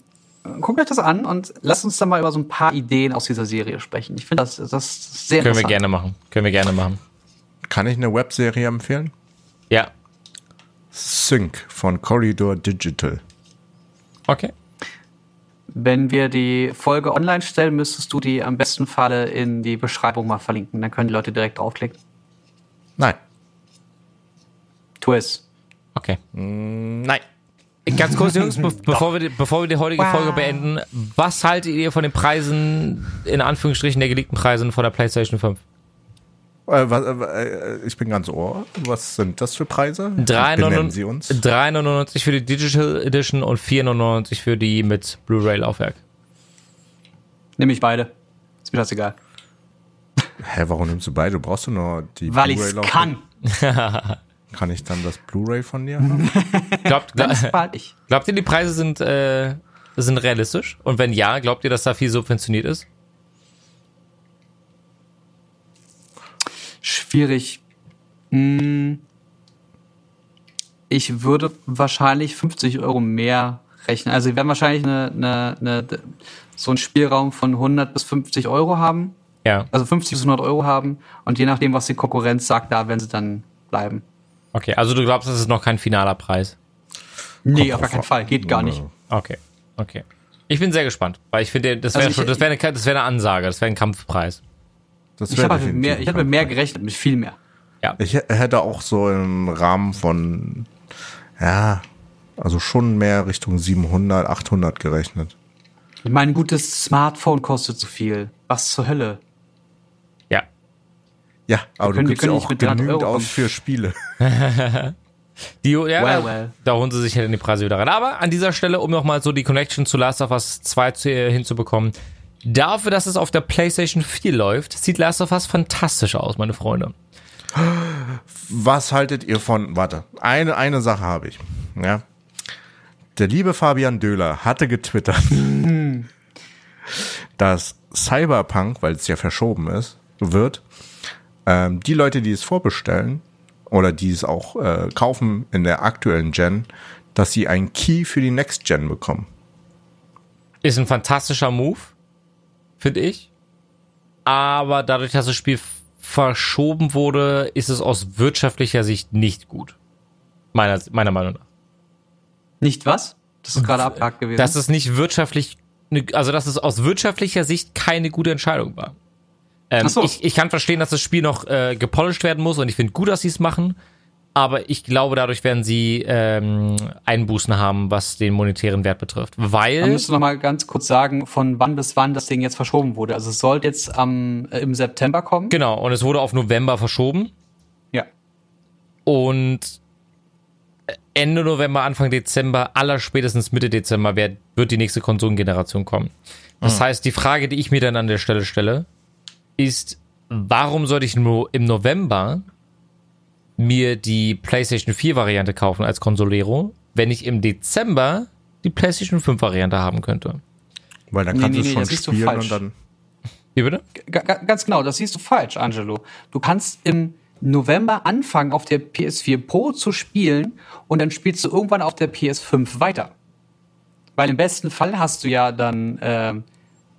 A: guckt euch das an und lasst uns dann mal über so ein paar Ideen aus dieser Serie sprechen. Ich finde das, das ist sehr
B: Können wir
A: interessant.
B: gerne machen. Können wir gerne machen.
C: Kann ich eine Webserie empfehlen?
B: Ja.
C: Sync von Corridor Digital.
B: Okay.
A: Wenn wir die Folge online stellen, müsstest du die am besten Falle in die Beschreibung mal verlinken. Dann können die Leute direkt draufklicken.
C: Nein.
A: Tu es.
B: Okay.
C: Nein.
B: Ganz kurz, Jungs, be [laughs] bevor, wir die, bevor wir die heutige
A: Wow.
B: Folge beenden, was haltet ihr von den Preisen, in Anführungsstrichen der geleakten Preisen von der PlayStation 5?
C: Äh, was, äh, ich bin ganz ohr. Was sind das für Preise? Benennen
B: 3,99
C: Sie uns.
B: 3,99 für die Digital Edition und 4,99 für die mit Blu-ray-Laufwerk.
A: Nehme ich beide. Ist mir das egal.
C: Hä, warum nimmst du beide? Du brauchst du nur die
A: Weil ich kann. [laughs]
C: Kann ich dann das Blu-ray von dir haben? [laughs]
B: Glaubt, glaub, glaubt ihr, die Preise sind, äh, sind realistisch? Und wenn ja, glaubt ihr, dass da viel subventioniert ist?
A: Schwierig. Hm. Ich würde wahrscheinlich 50 Euro mehr rechnen. Also wir werden wahrscheinlich eine, eine, eine, so einen Spielraum von 100 bis 50 Euro haben.
B: Ja.
A: Also 50 bis 100 Euro haben. Und je nachdem, was die Konkurrenz sagt, da werden sie dann bleiben.
B: Okay, also du glaubst, das ist noch kein finaler Preis?
A: Nee, auf gar keinen Fall. Geht gar nicht.
B: Okay, okay. Ich bin sehr gespannt, weil ich finde, das wäre
A: Also ich-
B: schon, das wäre eine, das wäre eine Ansage, das wäre ein Kampfpreis.
C: Das
A: Ich habe halt mehr, ich hatte mit mehr gerechnet, mit viel mehr.
C: Ich h- hätte auch so im Rahmen von, ja, also schon mehr Richtung 700, 800 gerechnet.
A: Mein gutes Smartphone kostet zu viel. Was zur Hölle?
B: Ja.
C: Ja, aber
A: können-
C: du gibst ja auch
A: mit 300
C: genügend
A: Euro
C: aus für Spiele. [laughs]
B: Die, ja,
A: Well,
B: da,
A: well.
B: da holen sie sich halt in die Preise wieder rein. Aber an dieser Stelle, um nochmal so die Connection zu Last of Us 2 zu, äh, hinzubekommen, dafür, dass es auf der PlayStation 4 läuft, sieht Last of Us fantastisch aus, meine Freunde.
C: Was haltet ihr von, warte, eine, eine Sache habe ich. Ja. Der liebe Fabian Döhler hatte getwittert, [laughs] dass Cyberpunk, weil es ja verschoben ist, wird, ähm, die Leute, die es vorbestellen oder die es auch äh, kaufen in der aktuellen Gen, dass sie einen Key für die Next Gen bekommen.
B: Ist ein fantastischer Move, finde ich. Aber dadurch, dass das Spiel verschoben wurde, ist es aus wirtschaftlicher Sicht nicht gut. Meiner, meiner Meinung nach.
A: Nicht was? Das ist gerade abgehakt gewesen.
B: Dass es nicht wirtschaftlich, also dass es aus wirtschaftlicher Sicht keine gute Entscheidung war. Ähm,
A: so.
B: ich, ich kann verstehen, dass das Spiel noch äh, gepolished werden muss und ich finde gut, dass sie es machen. Aber ich glaube, dadurch werden sie ähm, Einbußen haben, was den monetären Wert betrifft.
A: Man
B: Weil
A: müsste noch mal ganz kurz sagen, von wann bis wann das Ding jetzt verschoben wurde. Also es sollte jetzt am äh, im September kommen.
B: Genau, und es wurde auf November verschoben.
A: Ja.
B: Und Ende November, Anfang Dezember, aller spätestens Mitte Dezember wird, wird die nächste Konsolengeneration kommen. Das heißt, die Frage, die ich mir dann an der Stelle stelle, ist, warum sollte ich nur im November mir die PlayStation 4 Variante kaufen als Consolero, wenn ich im Dezember die PlayStation 5 Variante haben könnte?
C: Weil dann
A: Nee,
C: kannst
A: nee,
C: du es
A: nee,
C: schon
A: das siehst du
C: spielen
A: falsch.
C: und dann.
B: Wie bitte?
A: G ga- ganz genau, das siehst du falsch, Angelo. Du kannst im November anfangen, auf der PS4 Pro zu spielen und dann spielst du irgendwann auf der PS5 weiter. Weil im besten Fall hast du ja dann ähm,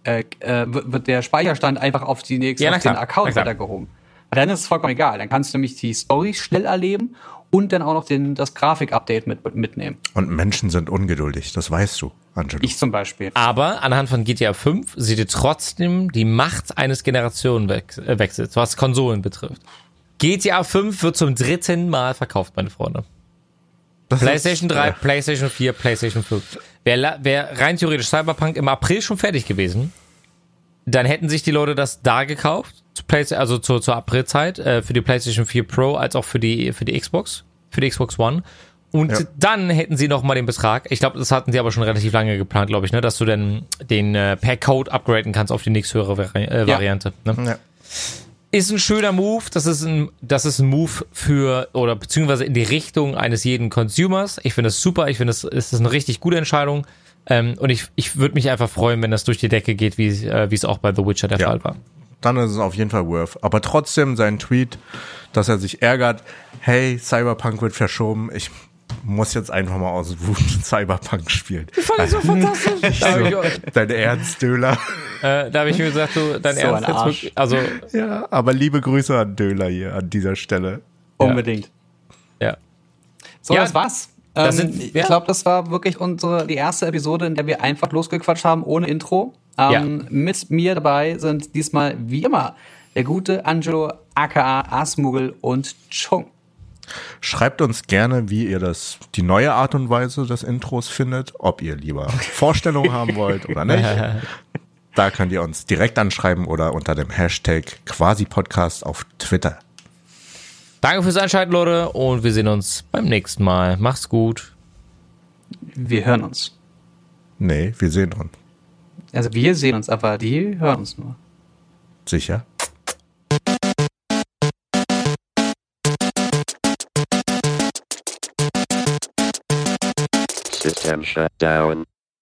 A: äh, äh, wird der Speicherstand einfach auf die nächste
B: Ja,
A: auf den Account weitergehoben. Dann ist es vollkommen egal. Dann kannst du nämlich die Story schnell erleben und dann auch noch den, das Grafik-Update mit, mitnehmen.
C: Und Menschen sind ungeduldig, das weißt du, Angelo.
A: Ich zum Beispiel.
B: Aber anhand von GTA 5 seht ihr trotzdem die Macht eines Generationenwechsels, was Konsolen betrifft. GTA 5 wird zum dritten Mal verkauft, meine Freunde.
C: Das
B: PlayStation
C: ist,
B: 3,
C: äh,
B: PlayStation 4, PlayStation 5. Wäre wär rein theoretisch Cyberpunk im April schon fertig gewesen, dann hätten sich die Leute das da gekauft, also zur, zur Aprilzeit, äh, für die PlayStation 4 Pro als auch für die, für die Xbox, für die Xbox One. Und
C: Ja.
B: dann hätten sie noch mal den Betrag. Ich glaube, das hatten sie aber schon relativ lange geplant, glaube ich, ne, dass du dann den äh, per Code upgraden kannst auf die nächsthöhere Vari äh,
A: Ja.
B: Variante. Ne?
C: ja.
B: ist ein schöner Move. Das ist ein, das ist ein Move für oder beziehungsweise in die Richtung eines jeden Consumers. Ich finde es super. Ich finde es ist eine richtig gute Entscheidung. Ähm, und ich, ich würde mich einfach freuen, wenn das durch die Decke geht, wie äh, wie es auch bei The Witcher der
C: Ja.
B: Fall war.
C: dann ist es auf jeden Fall worth. Aber trotzdem sein Tweet, dass er sich ärgert, hey, Cyberpunk wird verschoben, ich muss jetzt einfach mal aus Wut [laughs] Cyberpunk spielen.
B: Fand ich so fantastisch. habe ich,
C: Dein Ernst, Döler.
B: äh, da hab ich mir gesagt, du, dein
A: So
B: Ernst jetzt
A: Arsch.
B: wirklich, also
C: Ja, aber liebe Grüße an Döler hier an dieser Stelle.
A: Unbedingt.
B: ja.
A: So,
B: Ja,
A: das war's.
B: Das
A: ähm,
B: sind-
A: ich
B: ja.
A: glaube, das war wirklich unsere die erste Episode, in der wir einfach losgequatscht haben, ohne Intro. Ähm, Mit mir dabei sind diesmal wie immer der gute Angelo, aka Asmugel und Chung.
C: Schreibt uns gerne, wie ihr das, die neue Art und Weise des Intros findet, ob ihr lieber [laughs] Vorstellungen haben wollt oder nicht. [laughs] Da könnt ihr uns direkt anschreiben oder unter dem Hashtag Quasi-Podcast auf Twitter.
B: Danke fürs Einschalten, Leute, und wir sehen uns beim nächsten Mal. Macht's gut.
A: Wir hören uns.
C: Nee, wir sehen uns.
A: Also wir sehen uns, aber die hören uns nur.
C: Sicher?
D: System shut down.